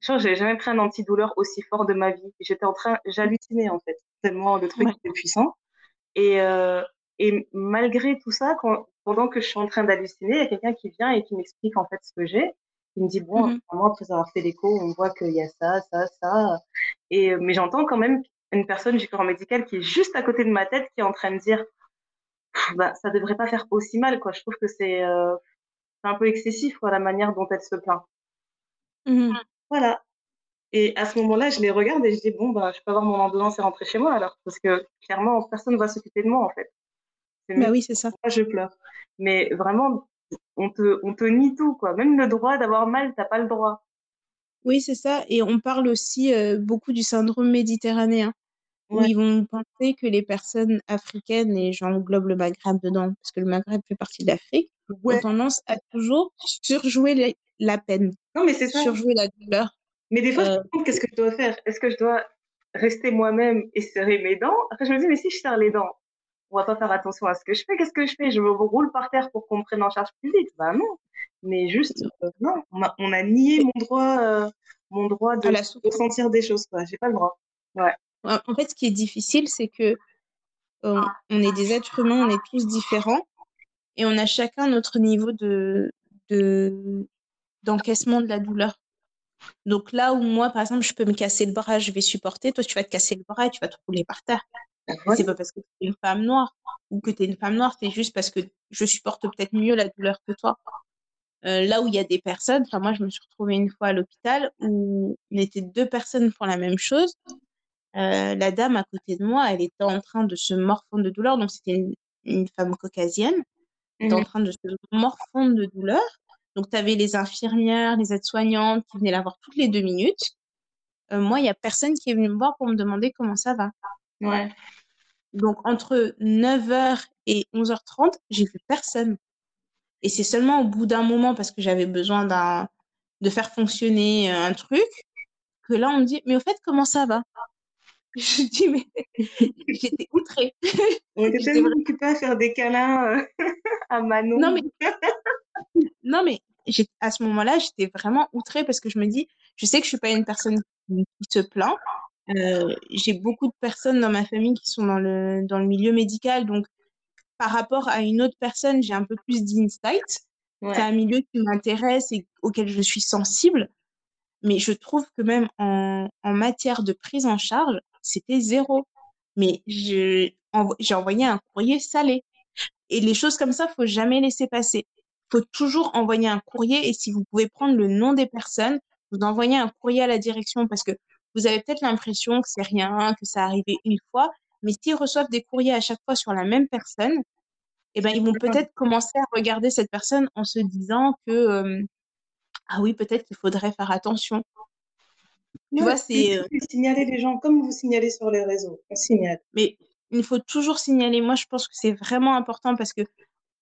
Je j'avais jamais pris un antidouleur aussi fort de ma vie. J'étais en train, j'hallucinais en fait, tellement le truc Ouais. était puissant. Et, euh, et malgré tout ça, quand, pendant que je suis en train d'halluciner, il y a quelqu'un qui vient et qui m'explique en fait ce que j'ai. Il me dit bon, moi après avoir fait l'écho, on voit qu'il y a ça, ça, ça. Et euh, mais j'entends quand même une personne du corps médical qui est juste à côté de ma tête qui est en train de dire bah ça devrait pas faire aussi mal quoi. Je trouve que c'est euh, un peu excessif quoi la manière dont elle se plaint. Mhm. Voilà. Et à ce moment-là, je les regarde et je dis bon bah je peux avoir mon ambulance et rentrer chez moi alors parce que clairement personne va s'occuper de moi en fait. Bah oui, c'est ça. moi je pleure. Mais vraiment on te on te nie tout quoi. Même le droit d'avoir mal, t'as pas le droit. Oui, c'est ça. Et on parle aussi euh, beaucoup du syndrome méditerranéen, où Ouais. ils vont penser que les personnes africaines, et j'englobe le Maghreb dedans, parce que le Maghreb fait partie de l'Afrique, ont Ouais. tendance à toujours surjouer la, la peine, Non mais c'est ça. surjouer la douleur. Mais des fois je Euh, me demande qu'est-ce que je dois faire. Est-ce que je dois rester moi-même et serrer mes dents? Après je me dis mais si je serre les dents, on va pas faire attention à ce que je fais. Qu'est-ce que je fais? Je me roule par terre pour qu'on me prenne en charge plus vite Bah non. Mais juste euh, non, on a, on a nié mon droit euh, mon droit à de la souffrance. ressentir des choses quoi. J'ai pas le droit. Ouais. En fait, ce qui est difficile, c'est que on, on est des êtres humains, on est tous différents, et on a chacun notre niveau de, de, d'encaissement de la douleur. Donc là où moi, par exemple, je peux me casser le bras, je vais supporter, toi, tu vas te casser le bras et tu vas te rouler par terre. Ouais. C'est pas parce que tu es une femme noire ou que tu es une femme noire, c'est juste parce que je supporte peut-être mieux la douleur que toi. Euh, là où il y a des personnes, enfin moi je me suis retrouvée une fois à l'hôpital où il était deux personnes pour la même chose. Euh, la dame à côté de moi, elle était en train de se morfondre de douleur, donc c'était une, une femme caucasienne, elle était en Mhm. train de se morfondre de douleur. Donc tu avais les infirmières, les aides-soignantes qui venaient la voir toutes les deux minutes. Euh, moi, il y a personne qui est venu me voir pour me demander comment ça va. Ouais. Donc, entre 9h et 11h30, j'ai vu personne. Et c'est seulement au bout d'un moment, parce que j'avais besoin d'un, de faire fonctionner euh, un truc, que là, on me dit, mais au fait, comment ça va? Je dis, mais j'étais outrée. On était tellement occupés à faire des câlins euh, à Manon. Non, mais, non, mais à ce moment-là, j'étais vraiment outrée parce que je me dis, je sais que je suis pas une personne qui, qui se plaint. Euh, j'ai beaucoup de personnes dans ma famille qui sont dans le, dans le milieu médical, donc par rapport à une autre personne, j'ai un peu plus d'insight. Ouais. C'est un milieu qui m'intéresse et auquel je suis sensible. Mais je trouve que même en, en matière de prise en charge, c'était zéro. Mais j'ai envoyé un courrier salé. Et les choses comme ça, faut jamais laisser passer. Faut toujours envoyer un courrier et si vous pouvez prendre le nom des personnes, vous envoyez un courrier à la direction parce que vous avez peut-être l'impression que c'est rien, que ça arrivé une fois, mais s'ils reçoivent des courriers à chaque fois sur la même personne, eh ben, ils vont peut-être commencer à regarder cette personne en se disant que, euh, ah oui, peut-être qu'il faudrait faire attention. Tu vois, c'est, euh, signaler les gens comme vous signalez sur les réseaux. On signale. mais il faut toujours signaler. Moi, je pense que c'est vraiment important parce que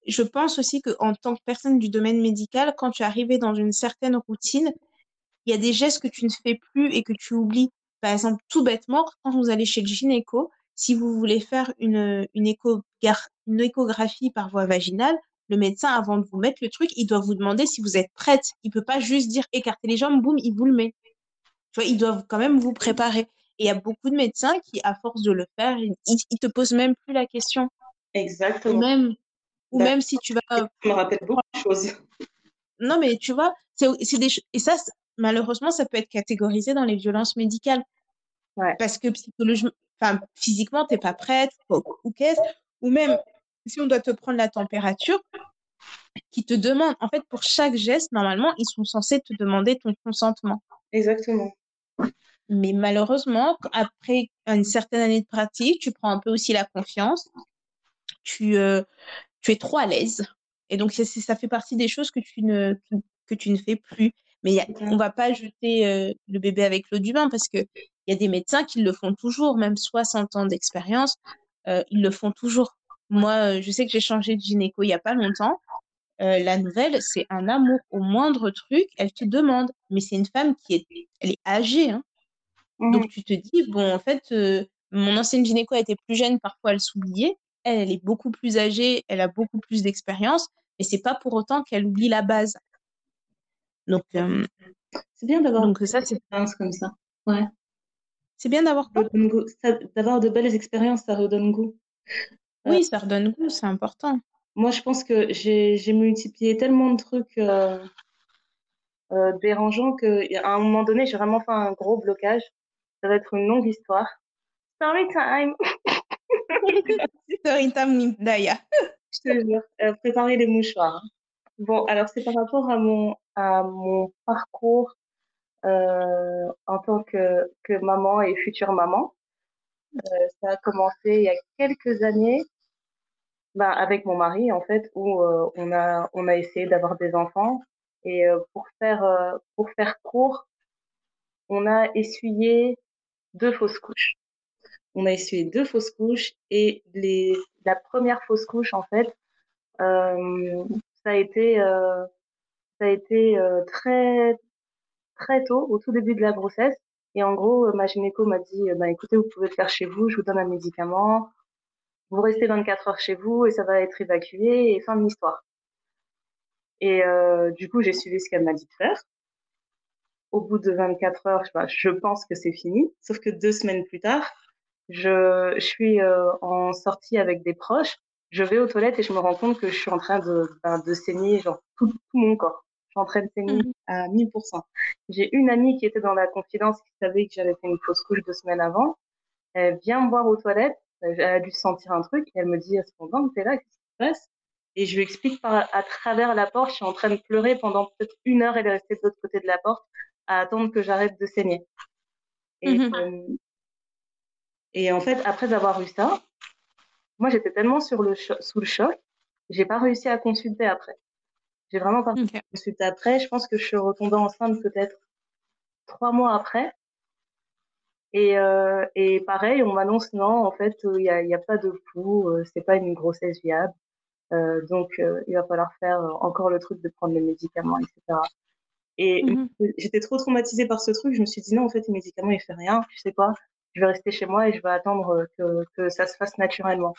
je pense aussi qu'en tant que personne du domaine médical, quand tu es arrivé dans une certaine routine, il y a des gestes que tu ne fais plus et que tu oublies. Par exemple, tout bêtement, quand vous allez chez le gynéco, si vous voulez faire une, une, une échographie par voie vaginale, le médecin, avant de vous mettre le truc, il doit vous demander si vous êtes prête. Il peut pas juste dire écartez les jambes, boum, il vous le met. Tu vois, ils doivent quand même vous préparer. Et il y a beaucoup de médecins qui, à force de le faire, ils, ils te posent même plus la question. Exactement. Ou même, ou même si tu vas. Ça me rappelle beaucoup de choses. Non, mais tu vois, c'est des et ça, malheureusement, ça peut être catégorisé dans les violences médicales. Ouais. Parce que psychologiquement, enfin, physiquement, t'es pas prête, ou, ou qu'est-ce, ou même si on doit te prendre la température, qui te demande, en fait, pour chaque geste, normalement, ils sont censés te demander ton consentement. Exactement. Mais malheureusement, après une certaine année de pratique, tu prends un peu aussi la confiance, tu, euh, tu es trop à l'aise. Et donc, ça fait partie des choses que tu ne, que, que tu ne fais plus. Mais il y a, on va pas jeter euh, le bébé avec l'eau du bain parce que il y a des médecins qui le font toujours, même 60 ans d'expérience, euh, ils le font toujours. Moi, je sais que j'ai changé de gynéco il y a pas longtemps. Euh, la nouvelle, c'est un amour au moindre truc, elle te demande. Mais c'est une femme qui est, elle est âgée, hein. Mhm. Donc tu te dis, bon, en fait, euh, mon ancienne gynéco était plus jeune, parfois elle s'oubliait. Elle, elle est beaucoup plus âgée, elle a beaucoup plus d'expérience, mais c'est pas pour autant qu'elle oublie la base. Donc, euh, C'est bien d'avoir donc ça, c'est comme ça. Ouais. c'est bien d'avoir D'avoir de belles expériences, ça redonne goût. Oui, ça redonne goût, c'est important. Moi, je pense que j'ai j'ai multiplié tellement de trucs euh, euh, dérangeants qu'à un moment donné, j'ai vraiment fait un gros blocage. Ça va être une longue histoire. Story time, Story time Daya. je te jure. Euh, préparez les mouchoirs. Bon, alors c'est par rapport à mon à mon parcours euh, en tant que que maman et future maman. Euh, ça a commencé il y a quelques années, ben, avec mon mari en fait, où euh, on a on a essayé d'avoir des enfants et euh, pour faire euh, pour faire court, on a essuyé deux fausses couches. On a essuyé deux fausses couches et les la première fausse couche en fait, ça a été ça a été très très tôt, au tout début de la grossesse. Et en gros, ma gynéco m'a dit, bah, écoutez, vous pouvez le faire chez vous, je vous donne un médicament, vous restez 24 heures chez vous et ça va être évacué et fin de l'histoire. Et euh, du coup, j'ai suivi ce qu'elle m'a dit de faire. Au bout de 24 heures, je, bah, je pense que c'est fini. Sauf que deux semaines plus tard, je, je suis euh, en sortie avec des proches. Je vais aux toilettes et je me rends compte que je suis en train de, ben, de saigner genre tout, tout mon corps. Je suis en train de saigner Mhm. à 1000%. J'ai une amie qui était dans la confidence qui savait que j'avais fait une fausse couche deux semaines avant. Elle vient me voir aux toilettes. Elle a dû sentir un truc et elle me dit, cependant, t'es là, qu'est-ce qui se passe? Et je lui explique par, à travers la porte, je suis en train de pleurer pendant peut-être une heure, elle est restée de l'autre côté de la porte à attendre que j'arrête de saigner. Et, Mhm. euh, et en fait, après avoir eu ça, moi j'étais tellement sur le sous le choc, j'ai pas réussi à consulter après. J'ai vraiment pas Ok. consulté après. Je pense que je suis retombée enceinte peut-être trois mois après. Et, euh, et pareil, on m'annonce non, en fait, il y a, y a pas de pouls, euh, c'est pas une grossesse viable. Euh, donc, euh, il va falloir faire euh, encore le truc de prendre les médicaments, etc. Et Mhm. j'étais trop traumatisée par ce truc. Je me suis dit non, en fait, les médicaments, ils font rien. Tu sais quoi? Je vais rester chez moi et je vais attendre euh, que, que ça se fasse naturellement.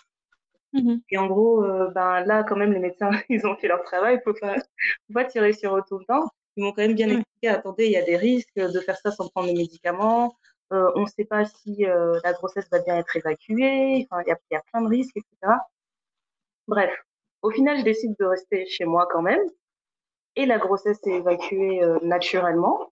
Mhm. Et en gros, euh, ben là, quand même, les médecins, ils ont fait leur travail. Faut pas, faut pas tirer sur eux tout le temps. Ils m'ont quand même bien Ouais. expliqué. Attendez, il y a des risques de faire ça sans prendre les médicaments. Euh, on ne sait pas si euh, la grossesse va bien être évacuée. Il y a, il y a plein de risques, etc. Bref, au final, je décide de rester chez moi quand même. Et la grossesse est évacuée euh, naturellement,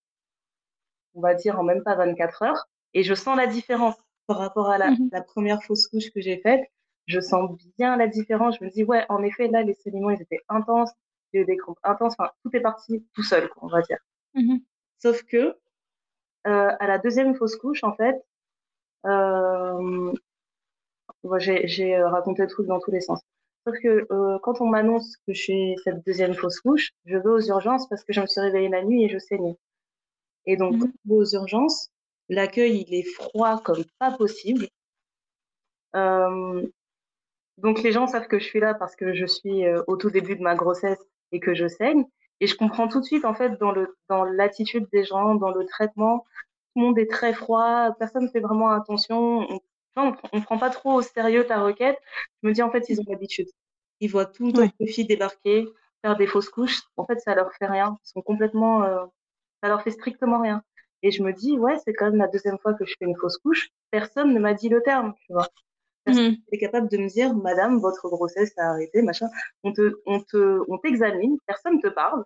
on va dire en même pas 24 heures. Et je sens la différence par rapport à la, Mhm. la première fausse couche que j'ai faite. Je sens bien la différence. Je me dis, ouais, en effet, là, les saignements, ils étaient intenses. J'ai eu des crampes intenses. Enfin, tout est parti tout seul, quoi, on va dire. Mhm. Sauf que, à la deuxième fausse couche, en fait, euh, j'ai euh, raconté le truc dans tous les sens. Sauf que euh, quand on m'annonce que j'ai cette deuxième fausse couche, je vais aux urgences parce que je me suis réveillée la nuit et je saignais. Et donc, Mhm. quand je vais aux urgences, l'accueil, il est froid comme pas possible. Euh, donc, les gens savent que je suis là parce que je suis euh, au tout début de ma grossesse et que je saigne. Et je comprends tout de suite, en fait, dans le dans l'attitude des gens, dans le traitement. Tout le monde est très froid, personne ne fait vraiment attention. On- on, on prend pas trop au sérieux ta requête. Je me dis, en fait, ils ont l'habitude. Ils voient tout le temps les filles débarquer, faire des fausses couches. En fait, ça leur fait rien. Ils sont complètement, euh, ça leur fait strictement rien. Et je me dis, ouais, c'est quand même la deuxième fois que je fais une fausse couche. Personne ne m'a dit le terme, tu vois. Personne Mhm. n'est capable de me dire, madame, votre grossesse a arrêté, machin. On te, on te, on t'examine, personne te parle.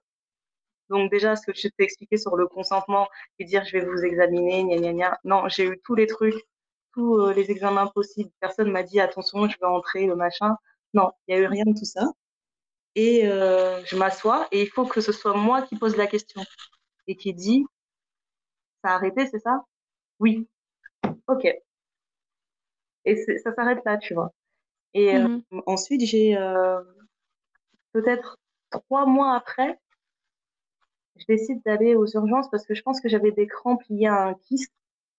Donc déjà, ce que je t'ai expliqué sur le consentement et dire je vais vous examiner, gna gna gna. Non, j'ai eu tous les trucs, tous euh, les examens possibles. Personne m'a dit attention, je vais entrer, le machin. Non, il y a eu rien de tout ça. Et euh, je m'assois et il faut que ce soit moi qui pose la question et qui dit ça a arrêté, c'est ça? Oui. Ok. Et ça s'arrête là, tu vois. Et euh, Mhm. ensuite, j'ai euh, peut-être trois mois après, je décide d'aller aux urgences parce que je pense que j'avais des crampes liées à un kyste,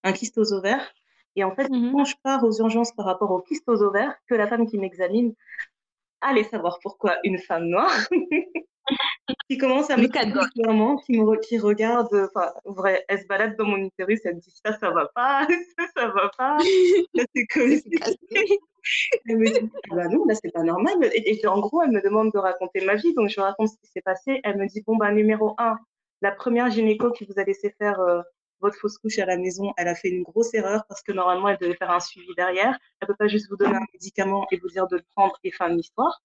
un kyste aux ovaires. Et en fait, Mhm. quand je pars aux urgences par rapport au kyste aux ovaires, que la femme qui m'examine, allez savoir pourquoi une femme noire qui commence à me clairement, qui me qui regarde, enfin, vrai, elle se balade dans mon utérus, elle me dit ça, ça va pas, ça, ça va pas, ça c'est comme Elle me dit, ah bah non, là, c'est pas normal. Et, et en gros, elle me demande de raconter ma vie. Donc, je raconte ce qui s'est passé. Elle me dit, bon, bah, numéro un, la première gynéco qui vous a laissé faire euh, votre fausse couche à la maison, elle a fait une grosse erreur parce que normalement, elle devait faire un suivi derrière. Elle peut pas juste vous donner un médicament et vous dire de le prendre et fin de l'histoire.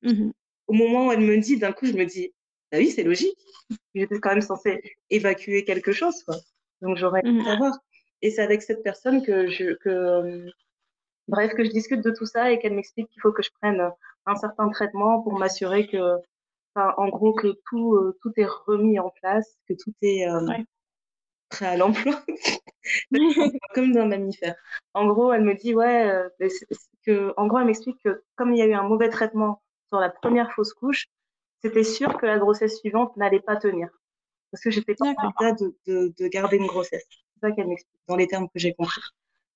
Mhm. Au moment où elle me dit, d'un coup, je me dis, bah oui, c'est logique. J'étais quand même censée évacuer quelque chose, quoi. Donc, j'aurais aimé Mhm. savoir. Et c'est avec cette personne que je, que, euh, bref, que je discute de tout ça et qu'elle m'explique qu'il faut que je prenne un certain traitement pour m'assurer que, enfin, en gros, que tout, euh, tout est remis en place, que tout est euh, Ouais. prêt à l'emploi, comme d'un mammifère. En gros, elle me dit, ouais, euh, que, en gros, elle m'explique que comme il y a eu un mauvais traitement sur la première fausse couche, c'était sûr que la grossesse suivante n'allait pas tenir. Parce que j'étais pas en état de, de, de garder une grossesse. C'est ça qu'elle m'explique, dans les termes que j'ai compris.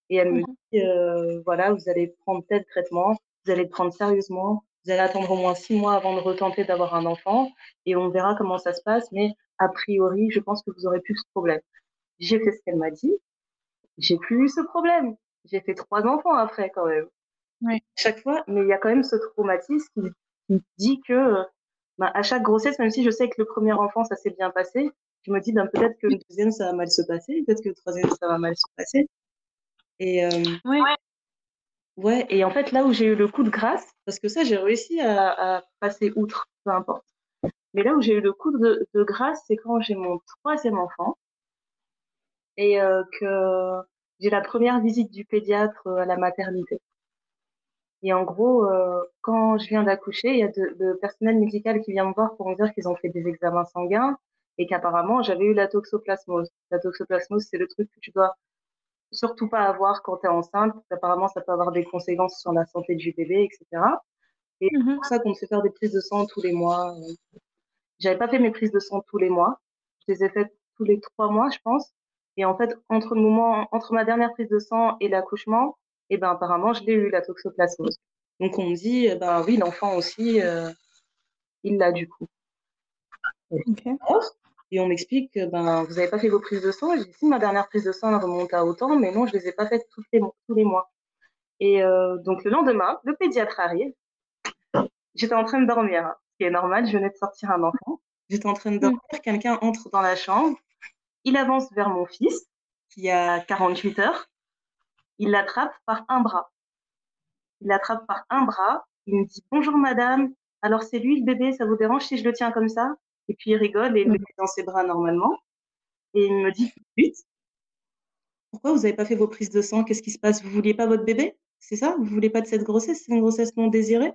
Et elle me Mhm. dit, euh, voilà, vous allez prendre tel traitement, vous allez le prendre sérieusement, vous allez attendre au moins six mois avant de retenter d'avoir un enfant, et on verra comment ça se passe, mais a priori, je pense que vous aurez plus ce problème. J'ai fait ce qu'elle m'a dit, j'ai plus eu ce problème. J'ai fait trois enfants après, quand même. Ouais. Chaque fois, mais il y a quand même ce traumatisme qui, qui dit que, ben, à chaque grossesse, même si je sais que le premier enfant, ça s'est bien passé, je me dis, ben, peut-être que le deuxième, ça va mal se passer, peut-être que le troisième, ça va mal se passer. Et, euh, Ouais. Ouais, et en fait, là où j'ai eu le coup de grâce, parce que ça, j'ai réussi à, à passer outre, peu importe. Mais là où j'ai eu le coup de, de grâce, c'est quand j'ai mon troisième enfant et euh, que j'ai la première visite du pédiatre euh, à la maternité. Et en gros, euh, quand je viens d'accoucher, il y a de- le personnel médical qui vient me voir pour me dire qu'ils ont fait des examens sanguins et qu'apparemment, j'avais eu la toxoplasmose. La toxoplasmose, c'est le truc que tu dois surtout pas avoir quand tu es enceinte. parce qu'apparemment, ça peut avoir des conséquences sur la santé du bébé, etc. Et c'est Mhm. pour ça qu'on me fait faire des prises de sang tous les mois. J'avais pas fait mes prises de sang tous les mois. Je les ai faites tous les trois mois, je pense. Et en fait, entre le moment, entre ma dernière prise de sang et l'accouchement, eh ben, apparemment, je l'ai eu, la toxoplasmose. Donc, on me dit, eh ben, oui, l'enfant aussi, euh, il l'a du coup. Et on m'explique que, ben, vous avez pas fait vos prises de sang. Et je dis, si, ma dernière prise de sang, elle remonte à autant, mais non, je les ai pas faites tous les, tous les mois. Et, euh, donc, le lendemain, le pédiatre arrive. J'étais en train de dormir, hein, ce qui est normal, je venais de sortir un enfant. J'étais en train de dormir, quelqu'un entre dans la chambre, il avance vers mon fils, qui a 48 heures, il l'attrape par un bras. Il l'attrape par un bras, il me dit bonjour madame, alors c'est lui le bébé, ça vous dérange si je le tiens comme ça? Et puis il rigole et il me met dans ses bras normalement. Et il me dit suite, pourquoi vous n'avez pas fait vos prises de sang? Qu'est-ce qui se passe? Vous vouliez pas votre bébé? C'est ça? Vous voulez pas de cette grossesse? C'est une grossesse non désirée?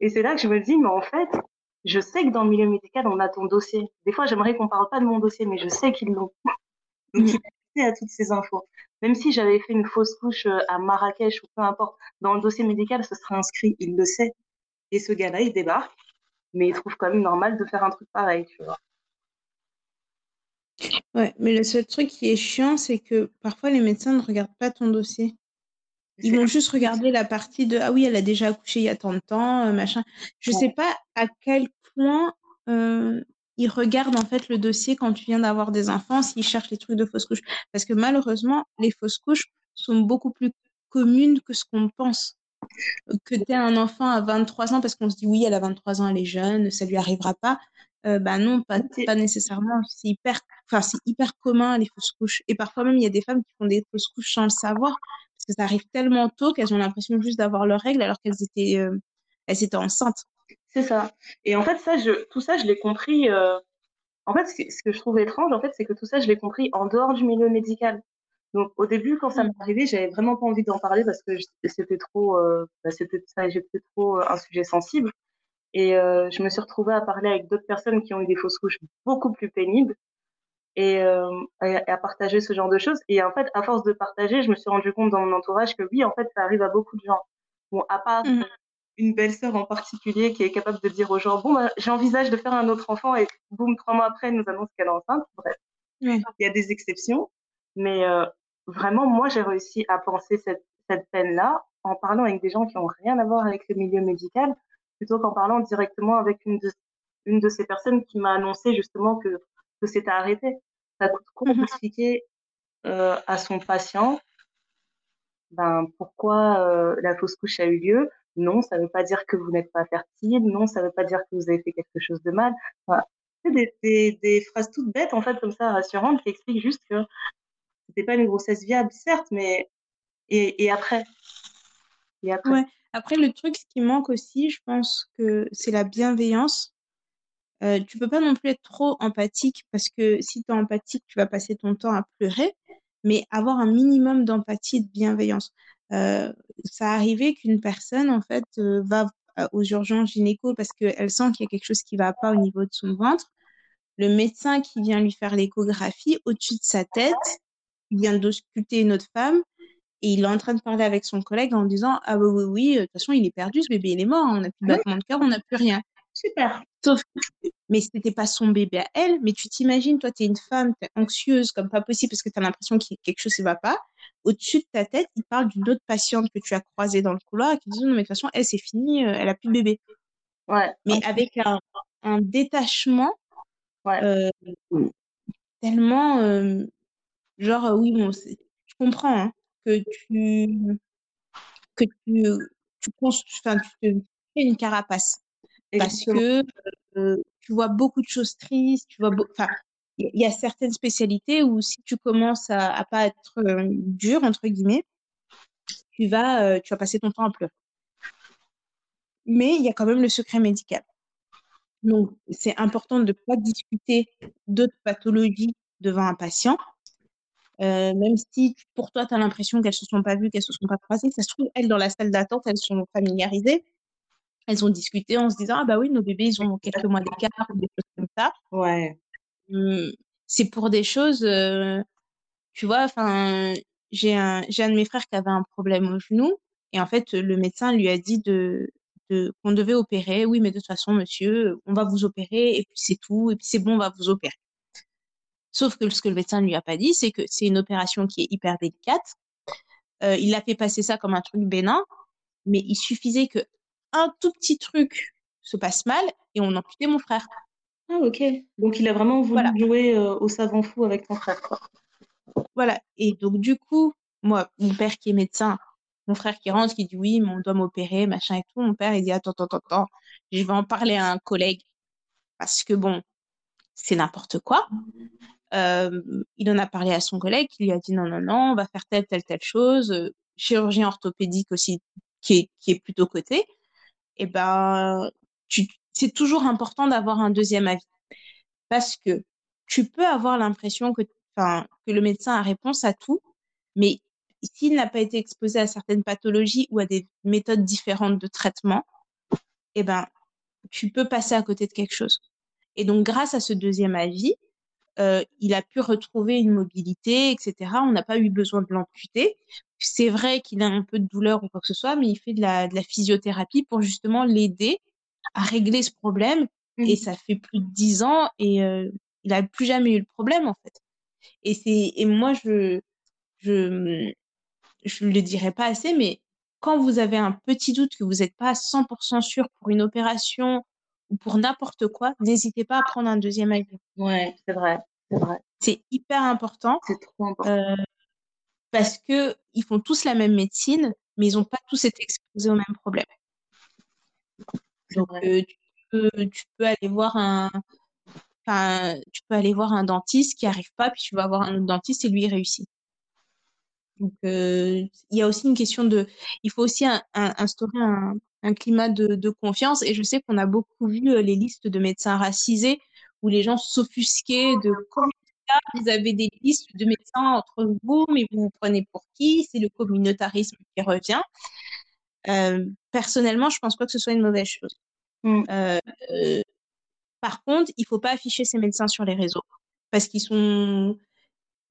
Et c'est là que je me dis, mais en fait, je sais que dans le milieu médical, on a ton dossier. Des fois, j'aimerais qu'on parle pas de mon dossier, mais je sais qu'ils l'ont. Donc. À toutes ces infos. Même si j'avais fait une fausse couche euh, à Marrakech ou peu importe, dans le dossier médical, ce sera inscrit, il le sait. Et ce gars-là, il débarque, mais il trouve quand même normal de faire un truc pareil, tu vois. Ouais, mais le seul truc qui est chiant, c'est que parfois les médecins ne regardent pas ton dossier. Ils vont juste regarder la partie de ah oui, elle a déjà accouché il y a tant de temps, euh, machin. Je sais pas à quel point euh, ils regardent en fait le dossier quand tu viens d'avoir des enfants, s'ils cherchent les trucs de fausses couches. Parce que malheureusement, les fausses couches sont beaucoup plus communes que ce qu'on pense. Que tu aies un enfant à 23 ans parce qu'on se dit oui, elle a 23 ans, elle est jeune, ça lui arrivera pas. Euh, bah non, pas, pas nécessairement. C'est hyper, enfin, c'est hyper commun les fausses couches. Et parfois même, il y a des femmes qui font des fausses couches sans le savoir parce que ça arrive tellement tôt qu'elles ont l'impression juste d'avoir leurs règles alors qu'elles étaient, euh, elles étaient enceintes. C'est ça. Et en fait, ça, je, tout ça, je l'ai compris. Euh... En fait, ce que je trouve étrange, en fait, c'est que tout ça, je l'ai compris en dehors du milieu médical. Donc, au début, quand ça m'est arrivé, j'avais vraiment pas envie d'en parler parce que c'était trop, euh, bah, c'était ça, j'étais trop euh, un sujet sensible. Et euh, je me suis retrouvée à parler avec d'autres personnes qui ont eu des fausses couches beaucoup plus pénibles et, euh, et, à partager ce genre de choses. Et en fait, à force de partager, je me suis rendu compte dans mon entourage que oui, en fait, ça arrive à beaucoup de gens. Bon, à part mmh. Une belle-sœur en particulier qui est capable de dire aux gens, bon, bah, j'envisage de faire un autre enfant et boum, trois mois après, elle nous annonce qu'elle est enceinte. Bref, il y a des exceptions. Mais euh, vraiment, moi, j'ai réussi à penser cette, cette peine-là en parlant avec des gens qui n'ont rien à voir avec le milieu médical plutôt qu'en parlant directement avec une de, une de ces personnes qui m'a annoncé justement que, que c'était arrêté. Ça coûte quoi d'expliquer euh, à son patient ben, pourquoi euh, la fausse couche a eu lieu Non, ça ne veut pas dire que vous n'êtes pas fertile. Non, ça ne veut pas dire que vous avez fait quelque chose de mal. Des, phrases toutes bêtes, en fait, comme ça, rassurantes, qui expliquent juste que c'était pas une grossesse viable, certes, mais et, après Et après. Après, le truc, ce qui manque aussi, je pense que c'est la bienveillance. Euh, tu peux pas non plus être trop empathique parce que si tu es empathique, tu vas passer ton temps à pleurer, mais avoir un minimum d'empathie et de bienveillance. Euh, ça arrivait qu'une personne, en fait, euh, va aux urgences gynéco parce qu'elle sent qu'il y a quelque chose qui va pas au niveau de son ventre. Le médecin qui vient lui faire l'échographie, au-dessus de sa tête, il vient d'ausculter une autre femme et il est en train de parler avec son collègue en disant Ah, oui, oui, oui, de toute façon, il est perdu, ce bébé, il est mort, on n'a plus de battement de cœur, on n'a plus rien. Super. Sauf que, mais c'était pas son bébé à elle, mais tu t'imagines, toi, tu es une femme, tu es anxieuse comme pas possible parce que tu as l'impression qu'il quelque chose ne va pas. Au-dessus de ta tête, il parle d'une autre patiente que tu as croisée dans le couloir et qui dit Non, mais de toute façon, elle, c'est fini, elle a plus de bébé. Ouais. Mais avec un, un détachement ouais. euh, tellement. Euh, genre, oui, bon, je comprends, hein que tu que tu tu, enfin, tu te fais une carapace parce que euh, tu vois beaucoup de choses tristes tu vois enfin il y a certaines spécialités où si tu commences à, à pas être euh, dur entre guillemets tu vas euh, tu vas passer ton temps à pleurer mais il y a quand même le secret médical donc c'est important de ne pas discuter d'autres pathologies devant un patient euh, même si pour toi, tu as l'impression qu'elles se sont pas vues, qu'elles se sont pas croisées, ça se trouve, elles, dans la salle d'attente, elles sont familiarisées. Elles ont discuté en se disant, ah bah oui, nos bébés, ils ont quelques mois d'écart ou des choses comme ça. Ouais. Hum, c'est pour des choses, tu vois, enfin, j'ai un, j'ai un de mes frères qui avait un problème au genou. Et en fait, le médecin lui a dit de, de, qu'on devait opérer. Oui, mais de toute façon, monsieur, on va vous opérer et puis c'est tout. Et puis c'est bon, on va vous opérer. Sauf que ce que le médecin ne lui a pas dit, c'est que c'est une opération qui est hyper délicate. Euh, il a fait passer ça comme un truc bénin, mais il suffisait que un tout petit truc se passe mal et on amputait mon frère. Ah ok. Donc il a vraiment voulu voilà. jouer euh, au savant fou avec ton frère. Quoi. Voilà. Et donc du coup, moi, mon père qui est médecin, mon frère qui rentre, qui dit oui, mais on doit m'opérer, machin et tout. Mon père il dit attends, attends, attends, je vais en parler à un collègue parce que bon, c'est n'importe quoi. Euh, il en a parlé à son collègue qui lui a dit non, non, non, on va faire telle, telle, telle chose. Chirurgien orthopédique aussi qui est, qui est plutôt coté. Et ben, c'est toujours important d'avoir un deuxième avis. Parce que tu peux avoir l'impression que, que le médecin a réponse à tout, mais s'il n'a pas été exposé à certaines pathologies ou à des méthodes différentes de traitement, eh ben, tu peux passer à côté de quelque chose. Et donc, grâce à ce deuxième avis, euh, il a pu retrouver une mobilité, etc. On n'a pas eu besoin de l'amputer. C'est vrai qu'il a un peu de douleur ou quoi que ce soit, mais il fait de la physiothérapie pour justement l'aider à régler ce problème. Mmh. Et ça fait plus de dix ans et euh, il n'a plus jamais eu le problème en fait. Et c'est et moi je je je le dirais pas assez, mais quand vous avez un petit doute que vous n'êtes pas à 100% sûr pour une opération ou pour n'importe quoi, n'hésitez pas à prendre un deuxième avis. Ouais, c'est vrai, c'est vrai. C'est hyper important. C'est trop important. Euh, parce que ils font tous la même médecine, mais ils n'ont pas tous été exposés au même problème. Donc, euh, tu, peux, tu peux aller voir un, enfin, tu peux aller voir un dentiste qui arrive pas, puis tu vas voir un autre dentiste et lui il réussit. Donc, euh, il y a aussi une question de, il faut aussi un, un, instaurer un, un climat de, de, confiance. Et je sais qu'on a beaucoup vu euh, les listes de médecins racisés où les gens s'offusquaient de comment vous avez des listes de médecins entre vous, mais vous vous prenez pour qui? C'est le communautarisme qui revient. Euh, personnellement, je pense pas que ce soit une mauvaise chose. Mm. Euh, euh, par contre, il faut pas afficher ces médecins sur les réseaux parce qu'ils sont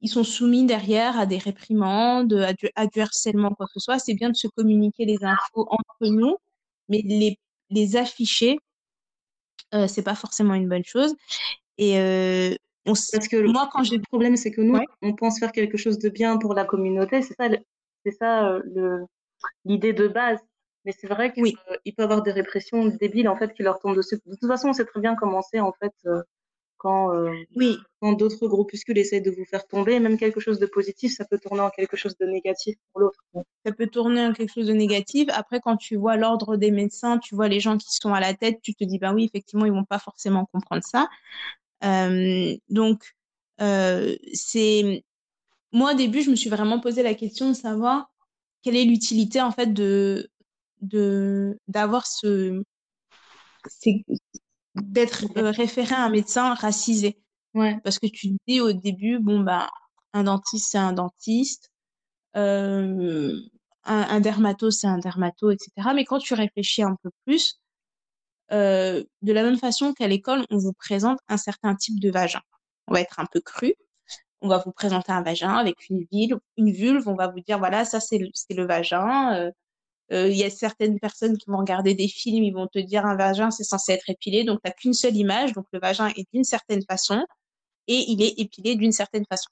ils sont soumis derrière à des réprimandes, à du, à du harcèlement, quoi que ce soit. C'est bien de se communiquer les infos entre nous, mais les, les afficher, euh, c'est pas forcément une bonne chose. Et euh, on Parce que le- moi, quand j'ai le problème, c'est que nous, Ouais. on pense faire quelque chose de bien pour la communauté. C'est ça, c'est ça euh, le, l'idée de base. Mais c'est vrai qu'il Oui. peut y avoir des répressions débiles en fait qui leur tombent dessus. De toute façon, on sait très bien comment c'est en fait euh, quand euh, oui, quand d'autres groupuscules essayent de vous faire tomber. Même quelque chose de positif, ça peut tourner en quelque chose de négatif pour l'autre. ça peut tourner en quelque chose de négatif. Après, quand tu vois l'ordre des médecins, tu vois les gens qui sont à la tête, tu te dis, ben oui, effectivement, ils vont pas forcément comprendre ça. Euh, donc, euh, c'est moi au début, je me suis vraiment posé la question de savoir quelle est l'utilité en fait de de d'avoir ce c'est d'être euh, référé à un médecin racisé. Ouais. parce que tu te dis au début bon bah un dentiste c'est un dentiste euh, un, un dermato c'est un dermato etc mais quand tu réfléchis un peu plus euh, de la même façon qu'à l'école on vous présente un certain type de vagin. On va être un peu cru on va vous présenter un vagin avec une vulve, une vulve on va vous dire voilà ça c'est le, c'est le vagin euh, euh, il y a certaines personnes qui vont regarder des films, ils vont te dire un vagin, c'est censé être épilé, donc t'as qu'une seule image, donc le vagin est d'une certaine façon et il est épilé d'une certaine façon.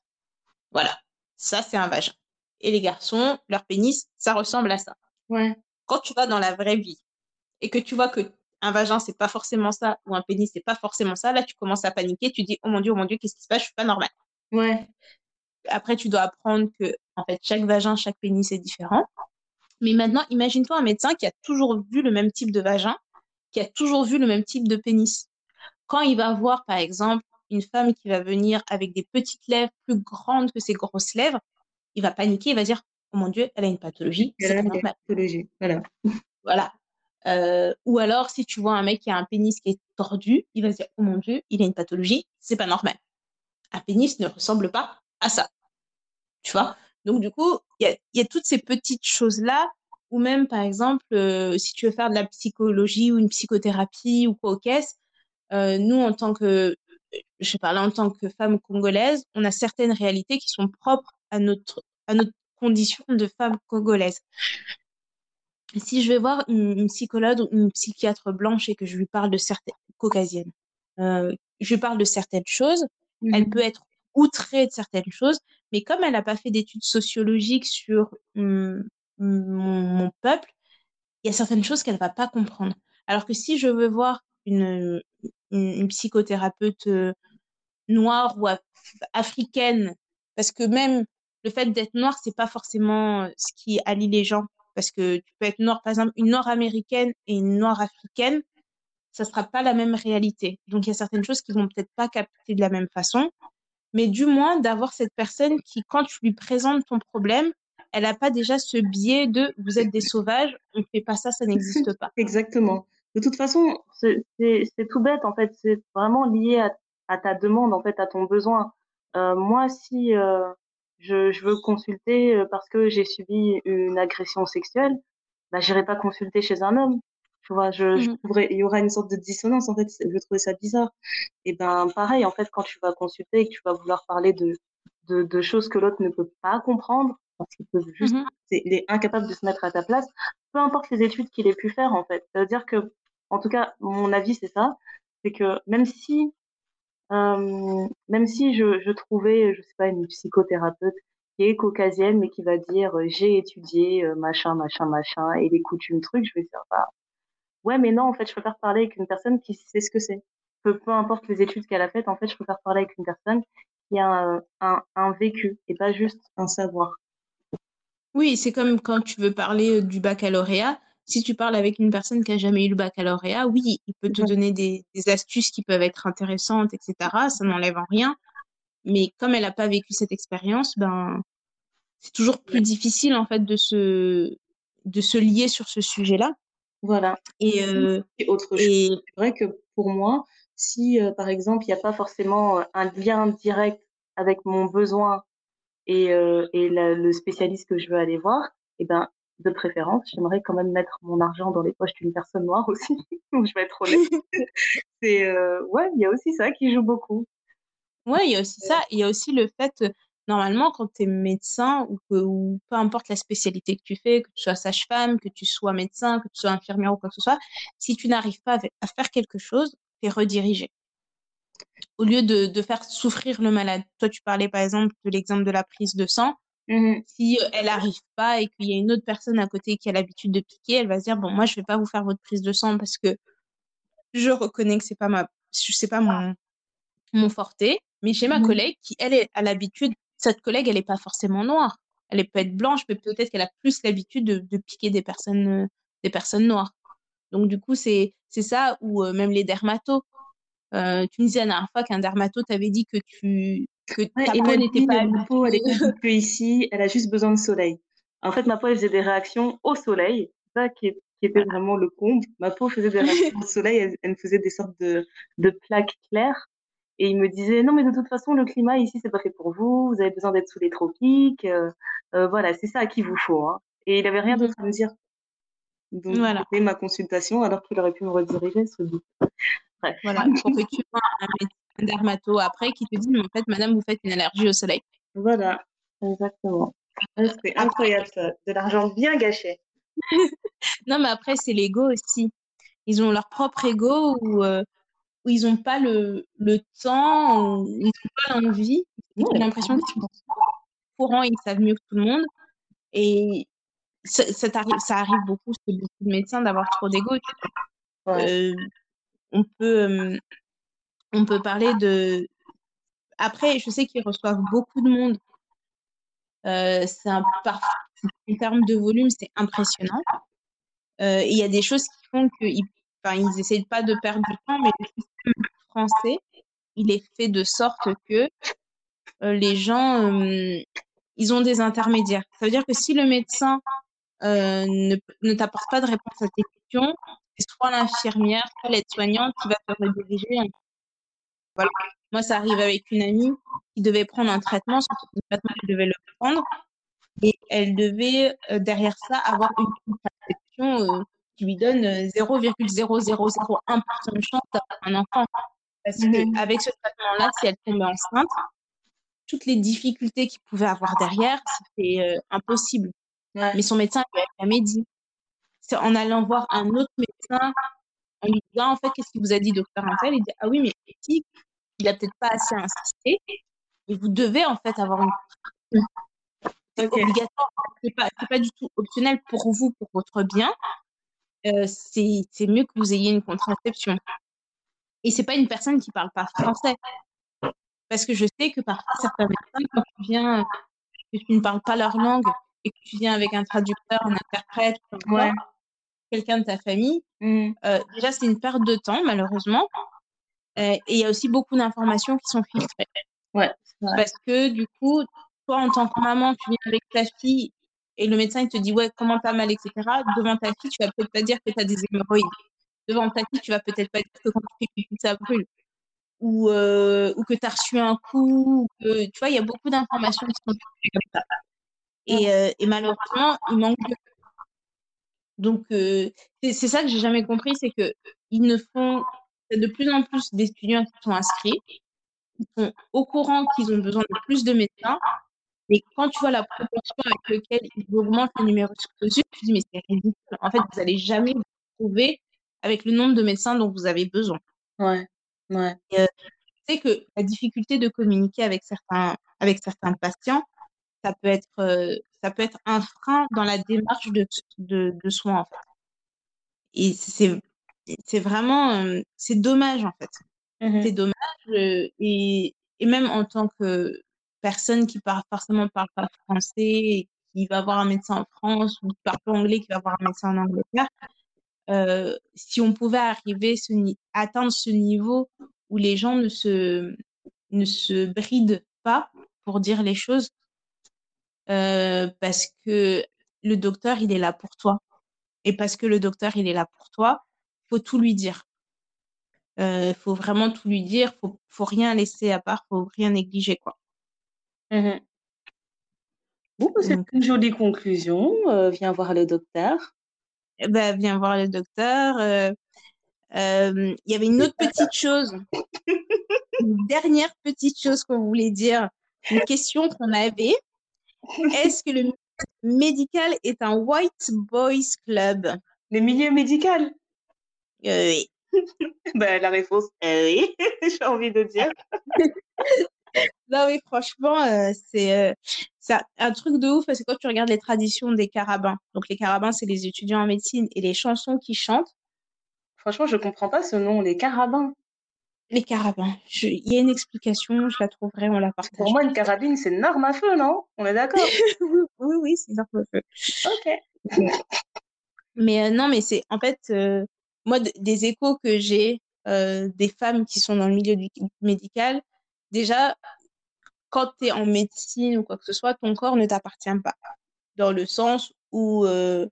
Voilà, ça c'est un vagin. Et les garçons, leur pénis, ça ressemble à ça. Ouais. Quand tu vas dans la vraie vie et que tu vois que un vagin c'est pas forcément ça ou un pénis c'est pas forcément ça, là tu commences à paniquer, tu dis oh mon dieu, oh mon dieu, qu'est-ce qui se passe, je suis pas normale. Ouais. Après tu dois apprendre que en fait chaque vagin, chaque pénis est différent. Mais maintenant, imagine-toi un médecin qui a toujours vu le même type de vagin, qui a toujours vu le même type de pénis. Quand il va voir, par exemple, une femme qui va venir avec des petites lèvres plus grandes que ses grosses lèvres, il va paniquer, il va dire, oh mon Dieu, elle a une pathologie, c'est Elle a pas une pathologie. Voilà. Voilà. Euh, ou alors, si tu vois un mec qui a un pénis qui est tordu, il va se dire, oh mon Dieu, il a une pathologie, c'est pas normal. Un pénis ne ressemble pas à ça. Tu vois? Donc, du coup, il y a, toutes ces petites choses-là, ou même, par exemple, euh, si tu veux faire de la psychologie ou une psychothérapie ou quoi au caisse, euh, nous, en tant que, je parle en tant que femme congolaise, on a certaines réalités qui sont propres à notre, à notre condition de femme congolaise. Si je vais voir une, une psychologue ou une psychiatre blanche et que je lui parle de certaines caucasiennes, euh, je lui parle de certaines choses, elle peut être outrée de certaines choses, mais comme elle n'a pas fait d'études sociologiques sur hum, mon, mon peuple, il y a certaines choses qu'elle va pas comprendre. Alors que si je veux voir une, une, une psychothérapeute euh, noire ou af- africaine, parce que même le fait d'être noir, c'est pas forcément euh, ce qui allie les gens. Parce que tu peux être noir, par exemple, une noire américaine et une noire africaine, ça sera pas la même réalité. Donc il y a certaines choses qui vont peut-être pas capter de la même façon, mais du moins d'avoir cette personne qui, quand tu lui présentes ton problème, elle n'a pas déjà ce biais de vous êtes des sauvages, on fait pas ça, ça n'existe pas. Exactement. De toute façon, c'est tout bête en fait. C'est vraiment lié à, à ta demande en fait, à ton besoin. Euh, moi, si euh, je, je veux consulter euh, parce que j'ai subi une agression sexuelle, bah j'irai pas consulter chez un homme. Tu vois, je, je trouverais, il y aura une sorte de dissonance en fait. Je vais trouver ça bizarre. Et ben pareil en fait, quand tu vas consulter et que tu vas vouloir parler de de, de choses que l'autre ne peut pas comprendre parce qu'il peut juste c'est- il est incapable de se mettre à ta place, peu importe les études qu'il ait pu faire en fait. Ça veut dire que, en tout cas, mon avis c'est ça, c'est que même si, euh, même si je, je trouvais, je sais pas, une psychothérapeute qui est caucasienne mais qui va dire euh, j'ai étudié euh, machin, machin, machin et les coutumes trucs, je vais dire bah ouais mais non en fait je préfère parler avec une personne qui sait ce que c'est. Peu, peu importe les études qu'elle a faites, en fait je préfère parler avec une personne qui a un, un, un vécu et pas juste un savoir. Oui, c'est comme quand tu veux parler du baccalauréat. Si tu parles avec une personne qui a jamais eu le baccalauréat, oui, il peut te donner des, des astuces qui peuvent être intéressantes, etc. Ça n'enlève en rien. Mais comme elle n'a pas vécu cette expérience, ben, c'est toujours plus difficile, en fait, de se, de se lier sur ce sujet-là. Voilà. Et, euh, Et autre chose, et c'est vrai que pour moi, si euh, par exemple, il n'y a pas forcément euh, un lien direct avec mon besoin et, euh, et la- le spécialiste que je veux aller voir, eh ben, de préférence, j'aimerais quand même mettre mon argent dans les poches d'une personne noire aussi. Donc, je vais être honnête. C'est, ouais, il y a aussi ça qui joue beaucoup. Ouais, il y a aussi ça. Il y a aussi le fait, normalement, quand tu es médecin ou, que, ou peu importe la spécialité que tu fais, que tu sois sage-femme, que tu sois médecin, que tu sois infirmière ou quoi que ce soit, si tu n'arrives pas à fa- à faire quelque chose, tu es redirigé. Au lieu de, de faire souffrir le malade. Toi, tu parlais par exemple de l'exemple de la prise de sang. Mhm. Si euh, elle n'arrive pas et qu'il y a une autre personne à côté qui a l'habitude de piquer, elle va se dire, bon, moi, je vais pas vous faire votre prise de sang parce que je reconnais que c'est pas ma, c'est pas mon, mon forté, mais j'ai ma Mhm. collègue qui, elle, à l'habitude, cette collègue, elle n'est pas forcément noire. Elle peut être blanche, mais peut-être qu'elle a plus l'habitude de, de piquer des personnes, euh, des personnes noires. Donc, du coup, c'est, ça, ou euh, même les dermatos. Euh, tu me disais la dernière fois qu'un dermato t'avait dit que tu, que Ouais, ta peau n'était pas ma peau, elle est habituée ici, elle a juste besoin de soleil. En fait, ma peau, elle faisait des réactions au soleil. C'est ça qui, est- qui était vraiment le comble. Ma peau faisait des réactions au soleil, elle, faisait des sortes de, de plaques claires. Et il me disait, non, mais de toute façon, le climat ici, c'est pas fait pour vous, vous avez besoin d'être sous les tropiques, euh, euh, voilà, c'est ça qu'il vous faut, hein. Et il avait rien d'autre à me dire. Donc, Voilà. c'était ma consultation, alors qu'il aurait pu me rediriger, ce bout. Bref. Voilà, pour que tu vois un, médecin- dermato après qui te dit, mais en fait, madame, vous faites une allergie au soleil. Voilà, exactement. C'était incroyable, ça. De l'argent bien gâché. Non, mais après, c'est l'ego aussi. Ils ont leur propre ego où, euh, où ils n'ont pas le, le temps, où ils n'ont pas l'envie. Ouais. l'impression qu'ils sont au courant, ils savent mieux que tout le monde. Et ça, ça, t'arrive- ça arrive beaucoup chez beaucoup de médecins d'avoir trop d'ego. Ouais. Euh, on peut, euh, on peut parler de. Après, je sais qu'ils reçoivent beaucoup de monde. Euh, c'est un, par... en termes de volume, c'est impressionnant. Euh, il y a des choses qui font qu'ils enfin, ils essayent pas de perdre du temps, mais il est fait de sorte que euh, les gens, euh, ils ont des intermédiaires. Ça veut dire que si le médecin euh, ne, ne t'apporte pas de réponse à tes questions, c'est soit l'infirmière, soit l'aide-soignante qui va te rediriger. Voilà. Moi, ça arrive avec une amie qui devait prendre un traitement, elle devait le prendre, et elle devait, derrière ça, avoir une contraception qui lui donne euh, 0,0001% de chance d'avoir un enfant. Parce Mhm. que avec ce traitement-là, si elle tombait enceinte, toutes les difficultés qu'il pouvait avoir derrière, c'était euh, impossible. Ouais. Mais son médecin lui avait jamais dit. C'est en allant voir un autre médecin, en lui disant, en fait, qu'est-ce qu'il vous a dit, docteur Intel Il dit, ah oui, mais éthique, il a peut-être pas assez insisté. Et vous devez, en fait, avoir une contraception. C'est obligatoire. C'est pas, pas du tout optionnel pour vous, pour votre bien. Euh, c'est mieux que vous ayez une contraception. Et c'est pas une personne qui parle pas français. Parce que je sais que parfois, certains médecins, quand tu viens, que tu ne parles pas leur langue et que tu viens avec un traducteur, un interprète, Ouais. quelqu'un de ta famille, Mhm. euh, déjà, c'est une perte de temps, malheureusement. Euh, et il y a aussi beaucoup d'informations qui sont filtrées. Ouais. Parce que du coup, toi, en tant que maman, tu viens avec ta fille et le médecin, il te dit, ouais, comment t'as mal, etc. Devant ta fille, tu vas peut-être pas dire que tu as des hémorroïdes. Devant ta fille, tu vas peut-être pas dire que quand tu fais pipi, ça brûle. Ou, euh, ou que tu as reçu un coup. ou que- tu vois, il y a beaucoup d'informations qui sont comme ça. Et, euh, et malheureusement, il manque de... Donc, euh, c'est ça que j'ai jamais compris, c'est que ils ne font il y a de plus en plus d'étudiants qui sont inscrits, ils sont au courant qu'ils ont besoin de plus de médecins, mais quand tu vois la proportion avec laquelle ils augmentent le numerus clausus, tu te dis mais c'est ridicule. En fait, vous n'allez jamais vous trouver avec le nombre de médecins dont vous avez besoin. Ouais. Ouais. C'est que la difficulté de communiquer avec certains avec certains patients, ça peut être euh, ça peut être un frein dans la démarche de de, de soins en fait. Et c'est c'est vraiment euh, c'est dommage en fait. Mhm. c'est dommage. euh, et, et même en tant que personne qui parle forcément parle pas français et qui va voir un médecin en France ou qui parle pas anglais qui va voir un médecin en Angleterre, euh, si on pouvait arriver ce atteindre ce niveau où les gens ne se ne se brident pas pour dire les choses euh, parce que le docteur il est là pour toi et parce que le docteur il est là pour toi faut tout lui dire euh, faut vraiment tout lui dire faut faut rien laisser à part faut rien négliger quoi Mmh Bon, bah, c'est une jolie conclusion. Euh, viens voir le docteur. Ben, viens voir le docteur euh, euh, il y avait une autre petite chose une dernière petite chose qu'on voulait dire une question qu'on avait est-ce que le médical est un white boys club? Les milieux médicaux? Euh, oui. Ben, la réponse est oui, j'ai envie de dire. Non, mais franchement, euh, c'est euh, c'est un- truc de ouf parce que quand tu regardes les traditions des carabins, donc les carabins, c'est les étudiants en médecine et les chansons qu'ils chantent, Franchement, je comprends pas ce nom, les carabins. les carabins, je- il y a une explication, je la trouverai, on la partage. Pour moi, une carabine, c'est une arme à feu, non? On est d'accord? Oui, oui, oui, c'est leur feu. Ok. Mais euh, non, mais c'est en fait, euh, moi, des échos que j'ai euh, des femmes qui sont dans le milieu du médical, déjà, quand tu es en médecine ou quoi que ce soit, ton corps ne t'appartient pas. Dans le sens où euh,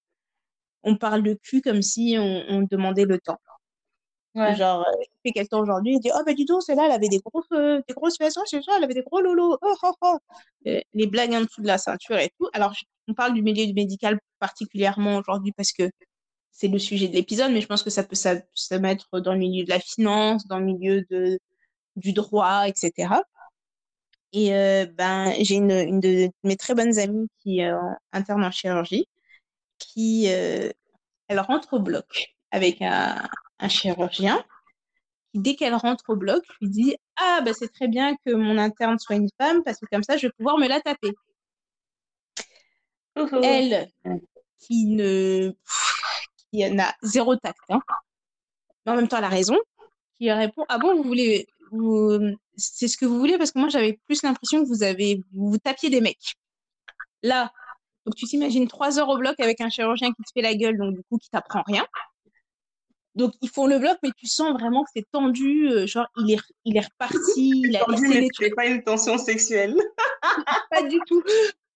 on parle de cul comme si on, on demandait le temps. Ouais. Genre, euh, il fait quel temps aujourd'hui? Il dit, oh, bah, dis donc, celle-là, elle avait des grosses, euh, des grosses fesses, oh, c'est ça, elle avait des gros lolos, oh, oh, oh. Euh, les blagues en dessous de la ceinture et tout. Alors, on parle du milieu du médical particulièrement aujourd'hui parce que c'est le sujet de l'épisode, mais je pense que ça peut se mettre dans le milieu de la finance, dans le milieu de, du droit, etc. Et euh, ben, j'ai une, une de mes très bonnes amies qui est interne en chirurgie, qui euh, elle rentre au bloc avec un, un chirurgien qui, dès qu'elle rentre au bloc, lui dit Ah, ben c'est très bien que mon interne soit une femme parce que comme ça, je vais pouvoir me la taper. Ouh, ouh. Elle, qui ne qui n'a zéro tact, hein, mais en même temps, elle a raison, qui répond Ah bon, vous voulez. Vous... C'est ce que vous voulez parce que moi, j'avais plus l'impression que vous avez vous, vous tapiez des mecs. Là, donc tu t'imagines trois heures au bloc avec un chirurgien qui te fait la gueule, donc du coup, qui t'apprend rien. Donc, ils font le bloc, mais tu sens vraiment que c'est tendu. euh, genre, il est, il est reparti, il a Tendu, mais c'est pas une tension sexuelle. pas du tout.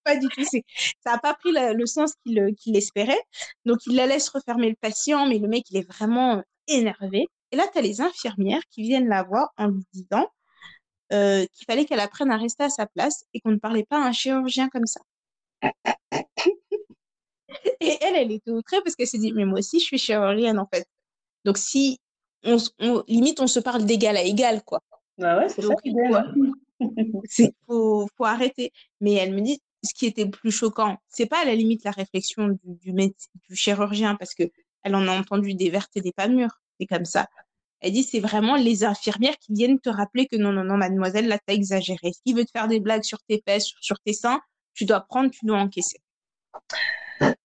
Pas du tout. C'est, ça n'a pas pris la- le sens qu'il, euh, qu'il espérait. Donc, il la laisse refermer le patient, mais le mec, il est vraiment énervé. Et là, tu as les infirmières qui viennent la voir en lui disant euh, qu'il fallait qu'elle apprenne à rester à sa place et qu'on ne parlait pas à un chirurgien comme ça. Et elle, elle était outrée parce qu'elle s'est dit, mais moi aussi, je suis chirurgienne, en fait. Donc, si, on, limite, on se parle d'égal à égal, quoi. Bah ouais, c'est ça non c'est faut, faut arrêter. Mais elle me dit, ce qui était le plus choquant, c'est pas à la limite la réflexion du, du, méde- du chirurgien, parce que elle en a entendu des vertes et des pas mûres, c'est comme ça. Elle dit, c'est vraiment les infirmières qui viennent te rappeler que non, non, non, mademoiselle, là, t'as exagéré. S'il veut te faire des blagues sur tes fesses, sur, sur tes seins, tu dois prendre, tu dois encaisser.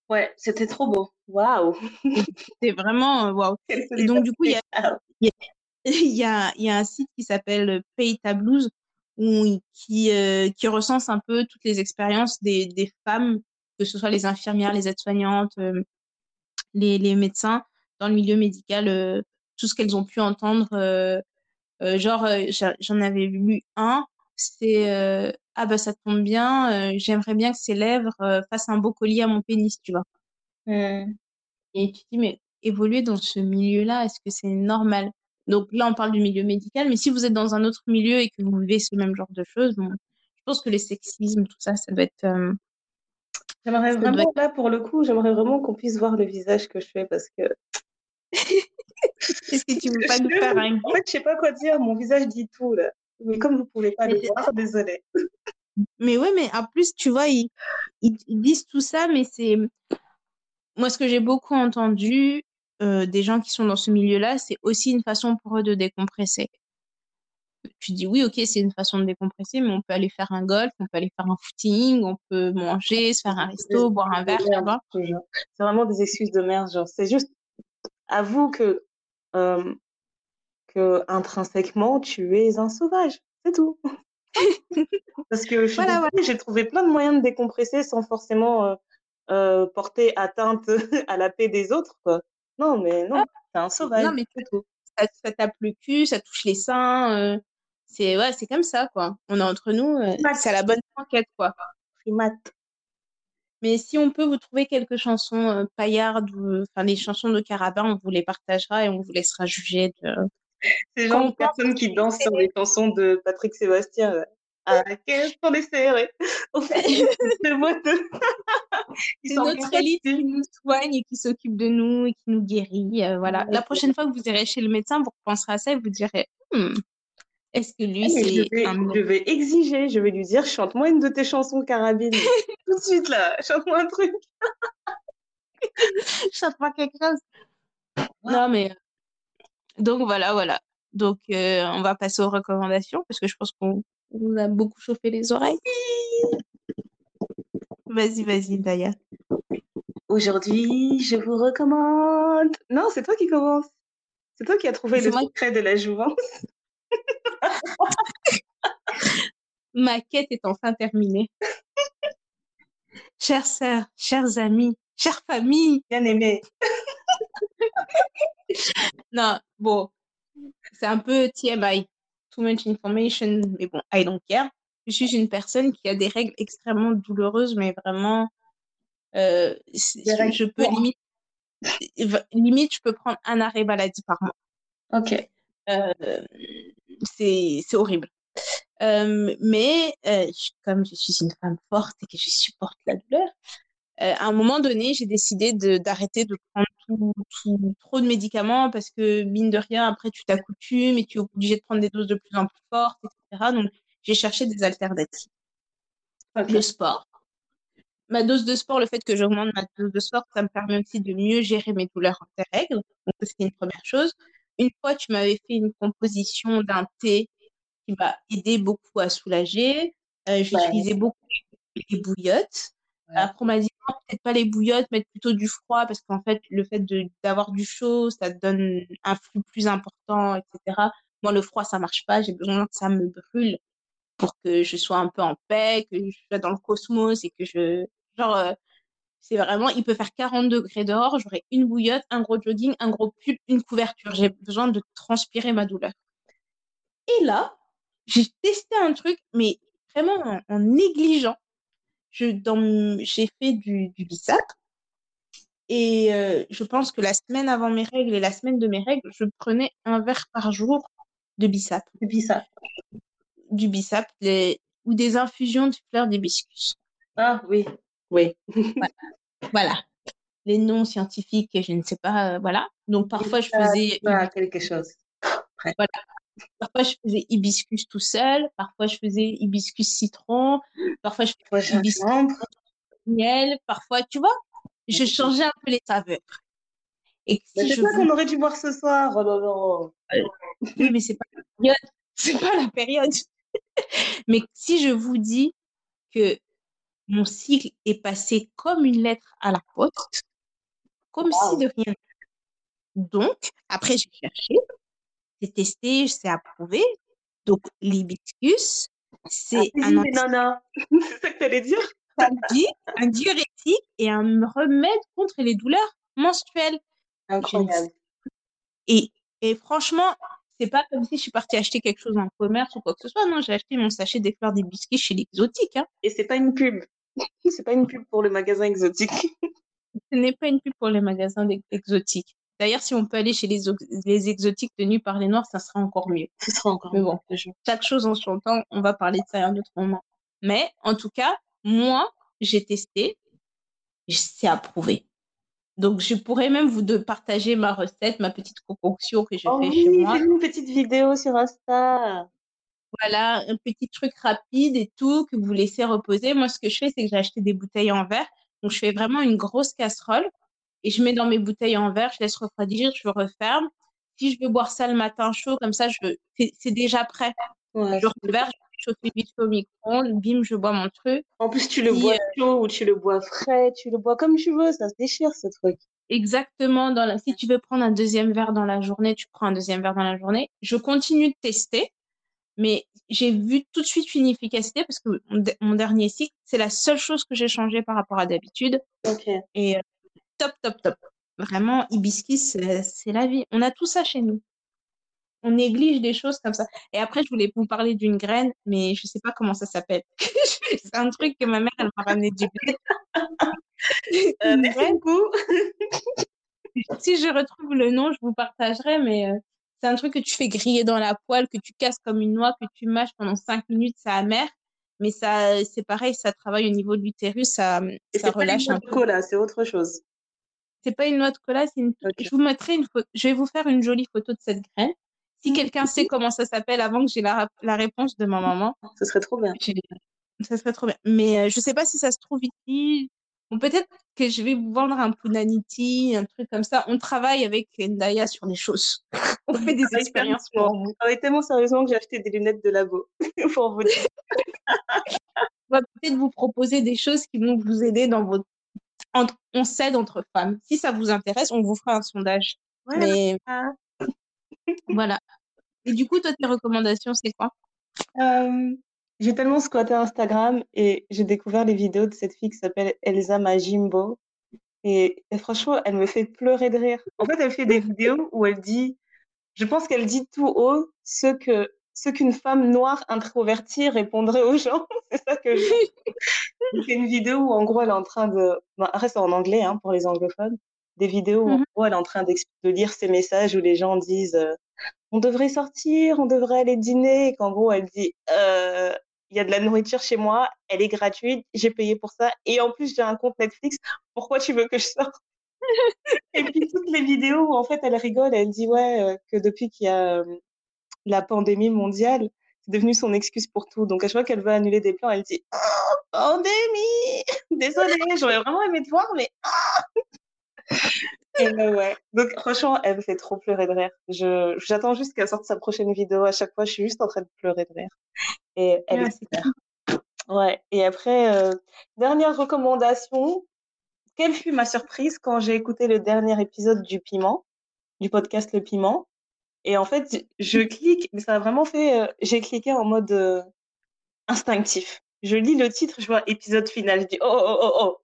Ouais, c'était trop beau. Waouh. C'est vraiment, euh, waouh. Et donc, du coup, il y a, il y a, y a un site qui s'appelle Pay Ta Blues où, qui, euh, qui recense un peu toutes les expériences des, des femmes, que ce soit les infirmières, les aides-soignantes, euh, les, les médecins dans le milieu médical, euh, tout ce qu'elles ont pu entendre. euh, euh, genre, euh, j'en avais lu un, c'est Ah bah ça tombe bien, j'aimerais bien que ces lèvres fassent un beau collier à mon pénis, tu vois. Hmm. Et tu te dis, mais évoluer dans ce milieu-là, est-ce que c'est normal? Donc là, on parle du milieu médical, mais si vous êtes dans un autre milieu et que vous vivez ce même genre de choses, bon, je pense que les sexismes, tout ça, ça doit être... J'aimerais vraiment, là, pour le coup, j'aimerais vraiment qu'on puisse voir le visage que je fais parce que Est-ce que tu veux pas nous faire un En fait, je sais pas quoi dire, mon visage dit tout, là. Mais comme vous pouvez pas Mais le voir, désolé. Mais ouais, mais en plus, tu vois, ils, ils, ils disent tout ça, mais c'est... Moi, ce que j'ai beaucoup entendu euh, des gens qui sont dans ce milieu-là, c'est aussi une façon pour eux de décompresser. Tu dis oui, ok, c'est une façon de décompresser, mais on peut aller faire un golf, on peut aller faire un footing, on peut manger, se faire un resto, boire un verre, tu vois. C'est vraiment des excuses de merde, genre. C'est juste, avoue que, euh, que intrinsèquement, tu es un sauvage. C'est tout. Parce que Voilà, j'ai trouvé plein de moyens de décompresser sans forcément euh, euh, porter atteinte à la paix des autres, quoi. Non, mais non, c'est un sauvage. Non, mais c'est tout. ça, ça tape le cul, ça touche les seins. euh, c'est ouais, c'est comme ça, quoi. On est entre nous, c'est à la bonne enquête, quoi. Primate. Mais si on peut vous trouver quelques chansons euh, paillardes ou enfin des chansons de Carabin, on vous les partagera et on vous laissera juger de... C'est genre de personnes qui dansent sur des chansons de Patrick Sébastien. là. Ah, qu'est-ce qu'on est serré Au fait, c'est sont notre élite qui nous soigne et qui s'occupe de nous et qui nous guérit. euh, voilà. La prochaine fois que vous irez chez le médecin, vous repenserez à ça et vous direz Hmm, est-ce que lui, je, c'est un je vais exiger, je vais lui dire, chante-moi une de tes chansons carabine. Tout de suite là, chante-moi un truc. chante-moi quelque chose Non, mais euh, donc voilà, voilà. Donc euh, on va passer aux recommandations parce que je pense qu'on a beaucoup chauffé les oreilles. Vas-y, vas-y, Daya. Aujourd'hui, je vous recommande. Non, c'est toi qui commence. C'est toi qui as trouvé le qui- secret de la jouvence. Ma quête est enfin terminée. Chères sœurs, chers amis, chères familles. Bien aimé. Non, bon, c'est un peu TMI, too much information, mais bon, I don't care. Je suis une personne qui a des règles extrêmement douloureuses, mais vraiment, euh, je peux limite, limite, je peux prendre un arrêt maladie par mois. Ok. Euh, c'est horrible. Euh, mais euh, comme je suis une femme forte et que je supporte la douleur, à un moment donné, j'ai décidé d'arrêter de prendre tout, tout- trop de médicaments parce que mine de rien, après tu t'accoutumes et tu es obligé de prendre des doses de plus en plus fortes, etc. Donc j'ai cherché des alternatives. Le sport. Ma dose de sport, le fait que j'augmente ma dose de sport, ça me permet aussi de mieux gérer mes douleurs interrègles. Donc, ça, c'est une première chose. Une fois, tu m'avais fait une composition d'un thé qui m'a aidé beaucoup à soulager. Euh, J'utilisais beaucoup les bouillottes. Ouais. Après, on m'a dit, non, peut-être pas les bouillottes, mettre plutôt du froid, parce qu'en fait, le fait d'avoir du chaud, ça te donne un flux plus important, etc. Moi, le froid, ça marche pas. J'ai besoin que ça me brûle pour que je sois un peu en paix, que je sois dans le cosmos et que je... Genre, euh, c'est vraiment... Il peut faire 40 degrés dehors, j'aurai une bouillotte, un gros jogging, un gros pull, une couverture. J'ai besoin de transpirer ma douleur. Et là, j'ai testé un truc, mais vraiment en, en négligeant. J'ai fait du, du. Et euh, je pense que la semaine avant mes règles et la semaine de mes règles, je prenais un verre par jour de bissap Et puis ça. du bissap les- ou des infusions de fleurs d'hibiscus. Ah oui. Oui. Voilà. Les noms scientifiques, je ne sais pas, euh, voilà. Donc parfois je faisais Ah, quelque chose. parfois je faisais hibiscus tout seul, parfois je faisais hibiscus citron, parfois je faisais hibiscus miel, parfois tu vois, je changeais un peu les saveurs. Et si c'est je ça vous qu'on aurait dû boire ce soir. Oh là là. Oui, mais c'est pas la période. C'est pas la période. mais si je vous dis que mon cycle est passé comme une lettre à la poste, comme si de rien. Donc, après, j'ai cherché, j'ai testé, c'est approuvé. Donc, l'hibiscus, c'est Ah, un nana. c'est ça que dire antalgique, un diurétique et un remède contre les douleurs menstruelles. Incroyable. Et, et franchement, c'est pas comme si je suis partie acheter quelque chose en commerce ou quoi que ce soit. Non, j'ai acheté mon sachet des fleurs d'hibiscus chez l'exotique. Hein. Et c'est pas une pub. C'est pas une pub pour le magasin exotique. Ce n'est pas une pub pour les magasins exotiques. D'ailleurs, si on peut aller chez les, exotiques tenus par les noirs, ça sera encore mieux. Ce sera encore Mais mieux. bon, chaque chose en son temps, on va parler de ça à un autre moment. Mais en tout cas, moi, j'ai testé, c'est approuvé. Donc, je pourrais même vous de partager ma recette, ma petite concoction que je Oh fais oui, chez moi. j'ai une petite vidéo sur Insta. Voilà, un petit truc rapide et tout que vous laissez reposer. Moi, ce que je fais, c'est que j'ai acheté des bouteilles en verre. Donc, je fais vraiment une grosse casserole et je mets dans mes bouteilles en verre, je laisse refroidir, je referme. Si je veux boire ça le matin chaud, comme ça, je c'est déjà prêt. Ouais, Je reverse, je chauffe vite au micro-ondes, bim, je bois mon truc. En plus, tu le bois euh, chaud ou tu le bois frais, tu le bois comme tu veux, ça se déchire ce truc. Exactement. Dans la... Si tu veux prendre un deuxième verre dans la journée, tu prends un deuxième verre dans la journée. Je continue de tester. Mais j'ai vu tout de suite une efficacité parce que mon, de- mon dernier cycle, c'est la seule chose que j'ai changé par rapport à d'habitude. Ok. Et euh, top, top, top. Vraiment, hibiscus, c'est la vie. On a tout ça chez nous. On néglige des choses comme ça. Et après, je voulais vous parler d'une graine, mais je sais pas comment ça s'appelle. C'est un truc que ma mère, elle m'a ramené du bled. Euh, merci beaucoup. Si je retrouve le nom, je vous partagerai, mais euh, c'est un truc que tu fais griller dans la poêle, que tu casses comme une noix, que tu mâches pendant cinq minutes, c'est amer. Mais ça, c'est pareil, ça travaille au niveau de l'utérus, ça, Et ça c'est pas les relâche noix un de cola, c'est autre chose. C'est pas une noix de cola, c'est une. Ok. Je vous mettrai une photo. Je vais vous faire une jolie photo de cette graine. Si quelqu'un sait comment ça s'appelle avant que j'ai la, la réponse de ma maman, Ce serait trop bien. ça serait trop bien. Mais euh, je sais pas si ça se trouve ici. Bon, peut-être que je vais vous vendre un Punaniti, un truc comme ça. On travaille avec Ndaya sur des choses. On fait des expériences pour vous. Travaille tellement sérieusement que j'ai acheté des lunettes de labo pour vous dire. On va peut-être vous proposer des choses qui vont vous aider dans votre. entre- On s'aide entre femmes. Si ça vous intéresse, on vous fera un sondage. Mais voilà. Et du coup, toi, tes recommandations, c'est quoi? Euh, j'ai tellement squatté Instagram et j'ai découvert les vidéos de cette fille qui s'appelle Elsa Majimbo. Et, et franchement, elle me fait pleurer de rire. En fait, elle fait des vidéos où elle dit, je pense qu'elle dit tout haut ce que ce qu'une femme noire introvertie répondrait aux gens. C'est ça que je... Fait une vidéo où en gros elle est en train de, après c'est en anglais hein, pour les anglophones, des vidéos où en Mhm. gros elle est en train de lire ses messages où les gens disent euh, on devrait sortir, on devrait aller dîner, et qu'en gros elle dit euh, il y a de la nourriture chez moi, elle est gratuite, j'ai payé pour ça. Et en plus j'ai un compte Netflix, pourquoi tu veux que je sorte? Et puis toutes les vidéos où en fait elle rigole, elle dit ouais euh, que depuis qu'il y a euh, la pandémie mondiale, c'est devenu son excuse pour tout. Donc à chaque fois qu'elle veut annuler des plans, elle dit oh, pandémie, désolée, j'aurais vraiment aimé te voir, mais et ben ouais. Donc franchement, elle me fait trop pleurer de rire. Je j'attends juste qu'elle sorte sa prochaine vidéo. À chaque fois, je suis juste en train de pleurer de rire. Et elle Ouais, est super. Ouais. Et après, euh, dernière recommandation. Quelle fut ma surprise quand j'ai écouté le dernier épisode du Piment, du podcast Le Piment? Et en fait, je clique, mais ça a vraiment fait. euh, j'ai cliqué en mode euh, instinctif. Je lis le titre, je vois épisode final. Je dis oh oh oh oh.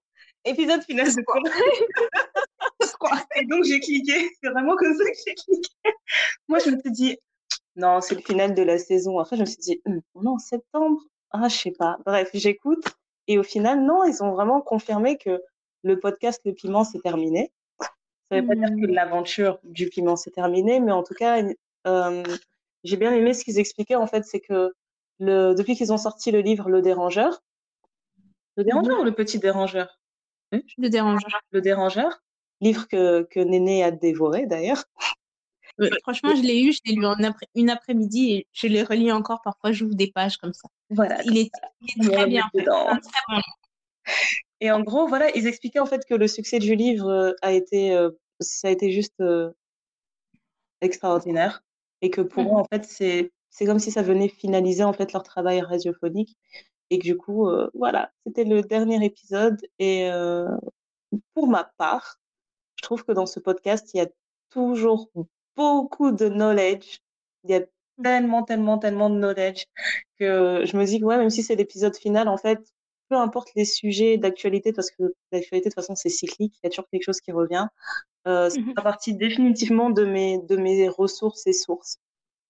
Épisode final de quoi? Et donc j'ai cliqué. C'est vraiment comme ça que j'ai cliqué. Moi, je me suis dit non, c'est le final de la saison. Après, je me suis dit on est en septembre? Ah, je sais pas. Bref, j'écoute. Et au final, non, ils ont vraiment confirmé que le podcast Le Piment s'est terminé. Ça veut pas dire que Hmm. l'aventure du piment s'est terminée, mais en tout cas, euh, j'ai bien aimé ce qu'ils expliquaient. En fait, c'est que le, depuis qu'ils ont sorti le livre Le Dérangeur, Le Dérangeur ou Le Petit Dérangeur Le dérange. Le Dérangeur, livre que, que Néné a dévoré d'ailleurs. Franchement, je l'ai eu, je l'ai lu en après- une après-midi et je les relis encore. Parfois, j'ouvre des pages comme ça. Voilà. Il est, il très bien. fait. dedans. C'est un très bon livre. Et en gros, voilà, ils expliquaient en fait que le succès du livre euh, a été, euh, ça a été juste euh, extraordinaire et que pour eux, Mhm. en fait, c'est, c'est comme si ça venait finaliser en fait leur travail radiophonique et que du coup, euh, voilà, c'était le dernier épisode et euh, pour ma part, je trouve que dans ce podcast, il y a toujours beaucoup de knowledge. Il y a tellement, tellement, tellement de knowledge que je me dis que ouais, même si c'est l'épisode final, en fait, peu importe les sujets d'actualité, parce que l'actualité, de toute façon, c'est cyclique, il y a toujours quelque chose qui revient. Euh, ça Mhm. fait partie définitivement de mes, de mes ressources et sources.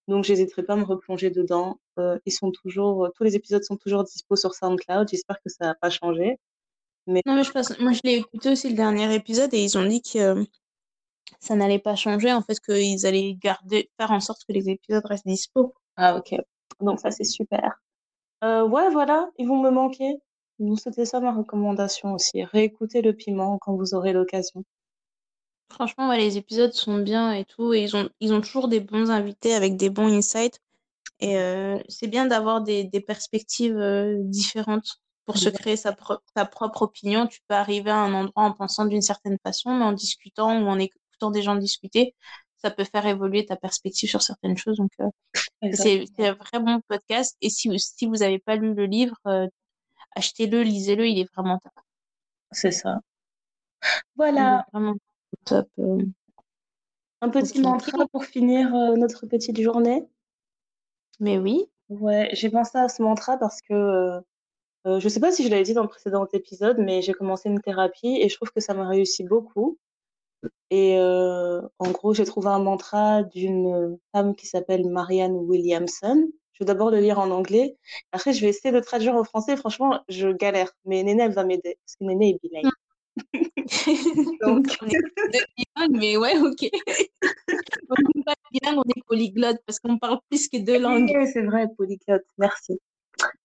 Donc, j'hésiterai pas à me replonger dedans. Euh, ils sont toujours, tous les épisodes sont toujours dispo sur SoundCloud. J'espère que ça n'a pas changé. Mais Non, mais je pense, moi, je l'ai écouté aussi le dernier épisode et ils ont dit que euh, ça n'allait pas changer. En fait, qu'ils allaient garder, faire en sorte que les épisodes restent dispo. Ah, ok. Donc, ça, c'est super. Euh, ouais, voilà, ils vont me manquer. Donc, c'était ça ma recommandation aussi. Réécoutez le piment quand vous aurez l'occasion. Franchement, ouais, les épisodes sont bien et tout. Et ils ont, ils ont toujours des bons invités avec des bons insights. Et euh, c'est bien d'avoir des, des perspectives euh, différentes pour se créer sa, pro- sa propre opinion. Tu peux arriver à un endroit en pensant d'une certaine façon, mais en discutant ou en écoutant des gens discuter, ça peut faire évoluer ta perspective sur certaines choses. Donc, euh, c'est un vrai bon podcast. Et si, vous- si vous n'avez pas lu le livre, achetez-le, lisez-le, il est vraiment top. C'est ça. Il Voilà, est vraiment top. euh. un petit mantra pour finir euh, notre petite journée. Mais oui, Ouais, j'ai pensé à ce mantra parce que euh, je sais pas si je l'avais dit dans le précédent épisode, mais j'ai commencé une thérapie et je trouve que ça m'a réussi beaucoup. Et euh, en gros, j'ai trouvé un mantra d'une femme qui s'appelle Marianne Williamson. Vais d'abord le lire en anglais. Après, je vais essayer de traduire au français. Franchement, je galère. Mais Néné, elle va m'aider. Parce que Néné est bilingue. Donc, On est deux bilingues, mais ouais, ok. on n'est pas bilingue, on est polyglotte parce qu'on parle plus que deux langues. Oui, c'est vrai, polyglotte. Merci.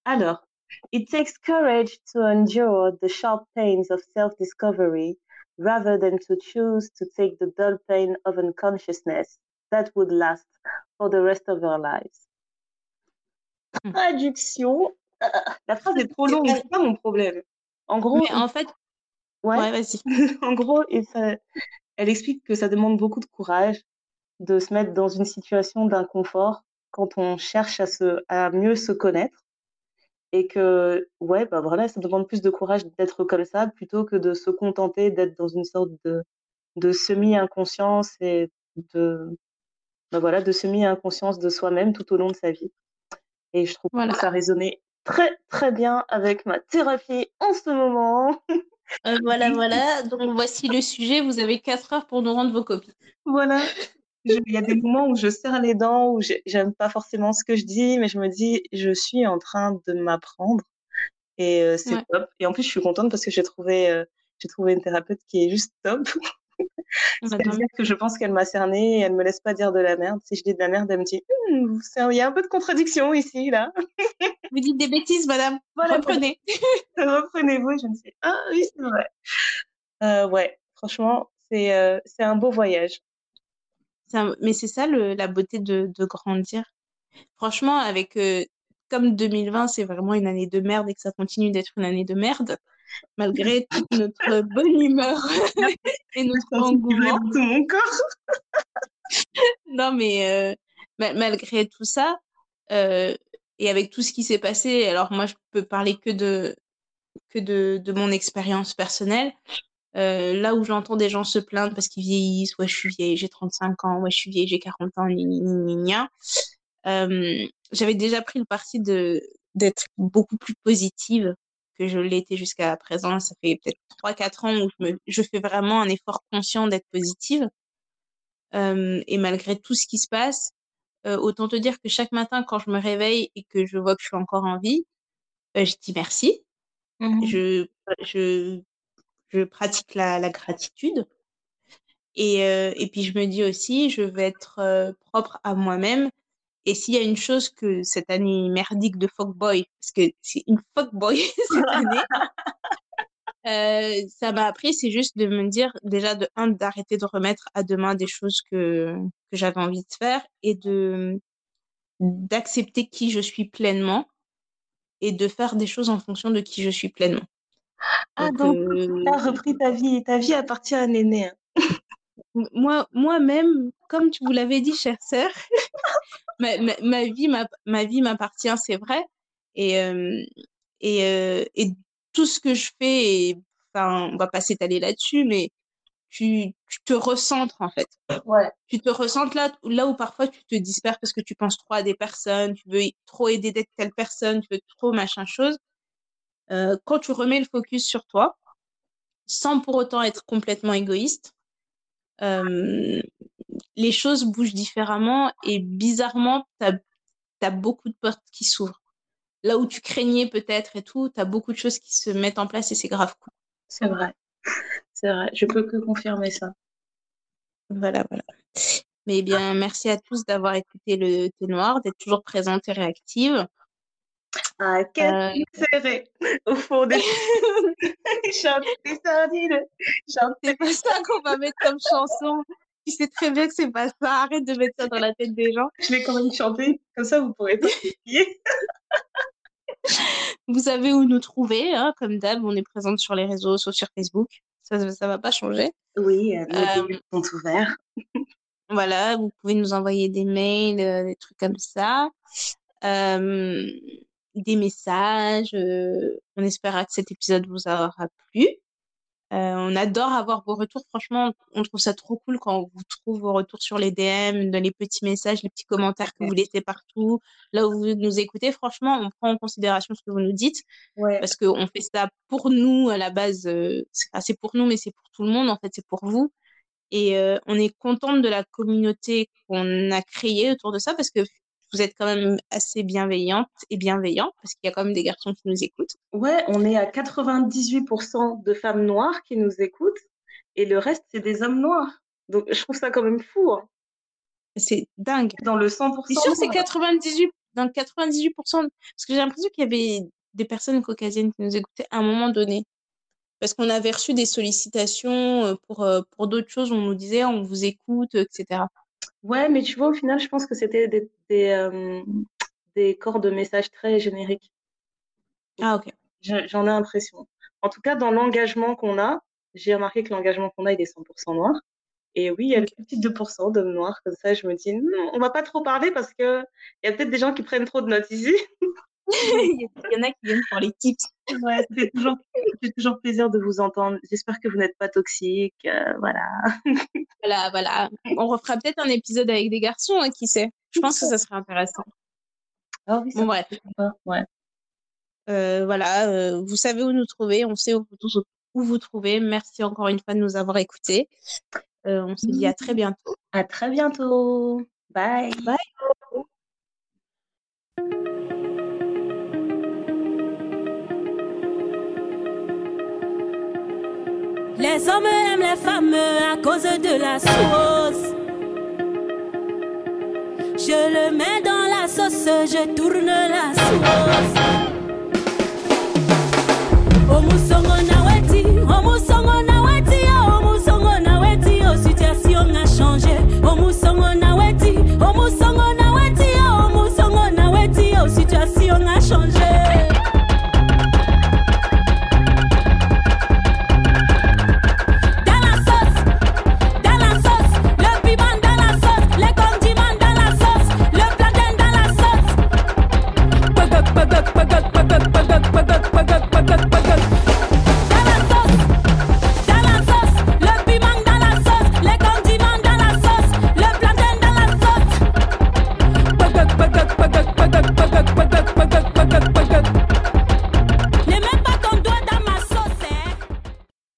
Alors, it takes courage to endure the sharp pains of self-discovery rather than to choose to take the dull pain of unconsciousness that would last for the rest of our lives. Hmm. Traduction. La phrase est trop longue, c'est pas mon problème. En gros, Mais en fait, ouais, ouais, vas-y. en gros, et ça- elle explique que ça demande beaucoup de courage de se mettre dans une situation d'inconfort quand on cherche à se, à mieux se connaître. Et que, ouais, bah voilà, ça demande plus de courage d'être comme ça plutôt que de se contenter d'être dans une sorte de, de semi-inconscience et de, bah voilà, de semi-inconscience de soi-même tout au long de sa vie. Et je trouve Voilà. que ça résonnait très, très bien avec ma thérapie en ce moment. Euh, voilà, voilà. Donc voici le sujet. Vous avez quatre heures pour nous rendre vos copies. Voilà. Il y a des moments où je serre les dents, où j'ai- j'aime pas forcément ce que je dis, mais je me dis, je suis en train de m'apprendre et euh, c'est Ouais. top. Et en plus, je suis contente parce que j'ai trouvé, euh, j'ai trouvé une thérapeute qui est juste top. C'est-à-dire que je pense qu'elle m'a cernée et elle me laisse pas dire de la merde. Si je dis de la merde, elle me dit, Hum, il y a un peu de contradiction ici, là. Vous dites des bêtises, madame. Voilà. Reprenez. Reprenez-vous. Je me dis, ah oui, c'est vrai. Euh, ouais, franchement, c'est euh, c'est un beau voyage. Un- Mais c'est ça le- la beauté de, de grandir. Franchement, avec euh, comme 2020, c'est vraiment une année de merde et que ça continue d'être une année de merde, malgré toute notre bonne humeur et notre engouement. dans tout mon corps. Non, mais euh, ma- malgré tout ça, euh, et avec tout ce qui s'est passé, alors moi, je peux parler que de, que de, de mon expérience personnelle. Euh, là où j'entends des gens se plaindre parce qu'ils vieillissent, ouais, je suis vieille, j'ai 35 ans, ouais, je suis vieille, j'ai 40 ans, gna. Euh, j'avais déjà pris le parti de d'être beaucoup plus positive que je l'étais jusqu'à présent. Ça fait peut-être 3-4 ans où je, me, je fais vraiment un effort conscient d'être positive. Euh, et malgré tout ce qui se passe, euh, autant te dire que chaque matin, quand je me réveille et que je vois que je suis encore en vie, euh, je dis merci. Je, je, je pratique la, la gratitude. Et, et puis je me dis aussi, je vais être propre à moi-même. Et s'il y a une chose que cette année merdique de fuckboy, parce que c'est une fuckboy cette année, euh, ça m'a appris, c'est juste de me dire déjà de un d'arrêter de remettre à demain des choses que que j'avais envie de faire et de d'accepter qui je suis pleinement et de faire des choses en fonction de qui je suis pleinement. Ah, Donc, donc, euh, tu as repris ta vie. Ta vie appartient à Néné. hein. moi, moi-même, comme tu vous l'avais dit, chère sœur, ma, ma, ma vie, ma, ma vie m'appartient, c'est vrai. Et, euh, et, euh, et tout ce que je fais, et, enfin, on va pas s'étaler là-dessus, mais tu, tu te recentres, en fait. Ouais. Tu te recentres là, là où parfois tu te disperses parce que tu penses trop à des personnes, tu veux trop aider d'être telle personne, tu veux trop machin chose. Euh, quand tu remets le focus sur toi, sans pour autant être complètement égoïste, euh, les choses bougent différemment et bizarrement, tu as, beaucoup de portes qui s'ouvrent. Là où tu craignais peut-être et tout, tu as beaucoup de choses qui se mettent en place et c'est grave. C'est vrai. C'est vrai. Je peux que confirmer ça. Voilà, voilà. Mais bien, merci à tous d'avoir écouté le thé noir, d'être toujours présente et réactive. Ah, quel Euh, serré au fond des chante des sardines. Chante c'est pas ça qu'on va mettre comme chanson. Tu sais très bien que c'est pas ça. Arrête de mettre ça dans la tête des gens. Je vais quand même chanter, comme ça vous pourrez pas. Vous savez où nous trouver, hein, comme d'hab, on est présente sur les réseaux, soit sur Facebook. Ça, ça va pas changer. Oui, euh, nos Euh, sont ouverts. Voilà, vous pouvez nous envoyer des mails, euh, des trucs comme ça, euh, des messages. on espéra que cet épisode vous aura plu. Euh, on adore avoir vos retours. Franchement, on trouve ça trop cool quand on vous trouve vos retours sur les DM, dans les petits messages, les petits commentaires que vous laissez partout. Là où vous nous écoutez, franchement, on prend en considération ce que vous nous dites. Ouais. Parce qu'on fait ça pour nous à la base. Euh, c'est pour nous, mais c'est pour tout le monde. En fait, c'est pour vous. Et euh, on est contente de la communauté qu'on a créée autour de ça parce que vous êtes quand même assez bienveillante et bienveillant parce qu'il y a quand même des garçons qui nous écoutent. Ouais, on est à 98% de femmes noires qui nous écoutent et le reste, c'est des hommes noirs. Donc, je trouve ça quand même fou. Hein. C'est dingue. Dans le 100%. C'est sûr, c'est 98, dans 98%. Parce que j'ai l'impression qu'il y avait des personnes caucasiennes qui nous écoutaient à un moment donné. Parce qu'on avait reçu des sollicitations euh, pour, euh, pour d'autres choses. On nous disait, on vous écoute, etc. Ouais, mais tu vois, au final, je pense que c'était des, des, euh, des corps de messages très génériques. Ah, ok. J'en ai l'impression. En tout cas, dans l'engagement qu'on a, j'ai remarqué que l'engagement qu'on a, il est 100% noir. Et oui, il y a le petit 2% d'hommes noirs. Comme ça, je me dis, non, on va pas trop parler parce que il y a peut-être des gens qui prennent trop de notes ici. il y en a qui viennent pour les tips. Ouais, ça fait toujours, fait toujours plaisir de vous entendre. J'espère que vous n'êtes pas toxique. Euh, voilà. voilà, voilà. On refera peut-être un épisode avec des garçons, hein, qui sait. Je pense que ça serait intéressant. Ah oui, ça bon, bref. Ouais. Euh, voilà, euh, vous savez où nous trouver, on sait où vous, où vous trouver. Merci encore une fois de nous avoir écoutés. On se dit à très bientôt. À très bientôt. Bye. Bye. Les hommes aiment les femmes à cause de la sauce. Je le mets dans la sauce, je tourne la sauce. Oh, omusongo naweti, oh, omusongo naweti, oh, omusongo naweti, oh situation a changé. Omusongo naweti, omusongo naweti, omusongo naweti, oh situation a changé. погод, погод, погод.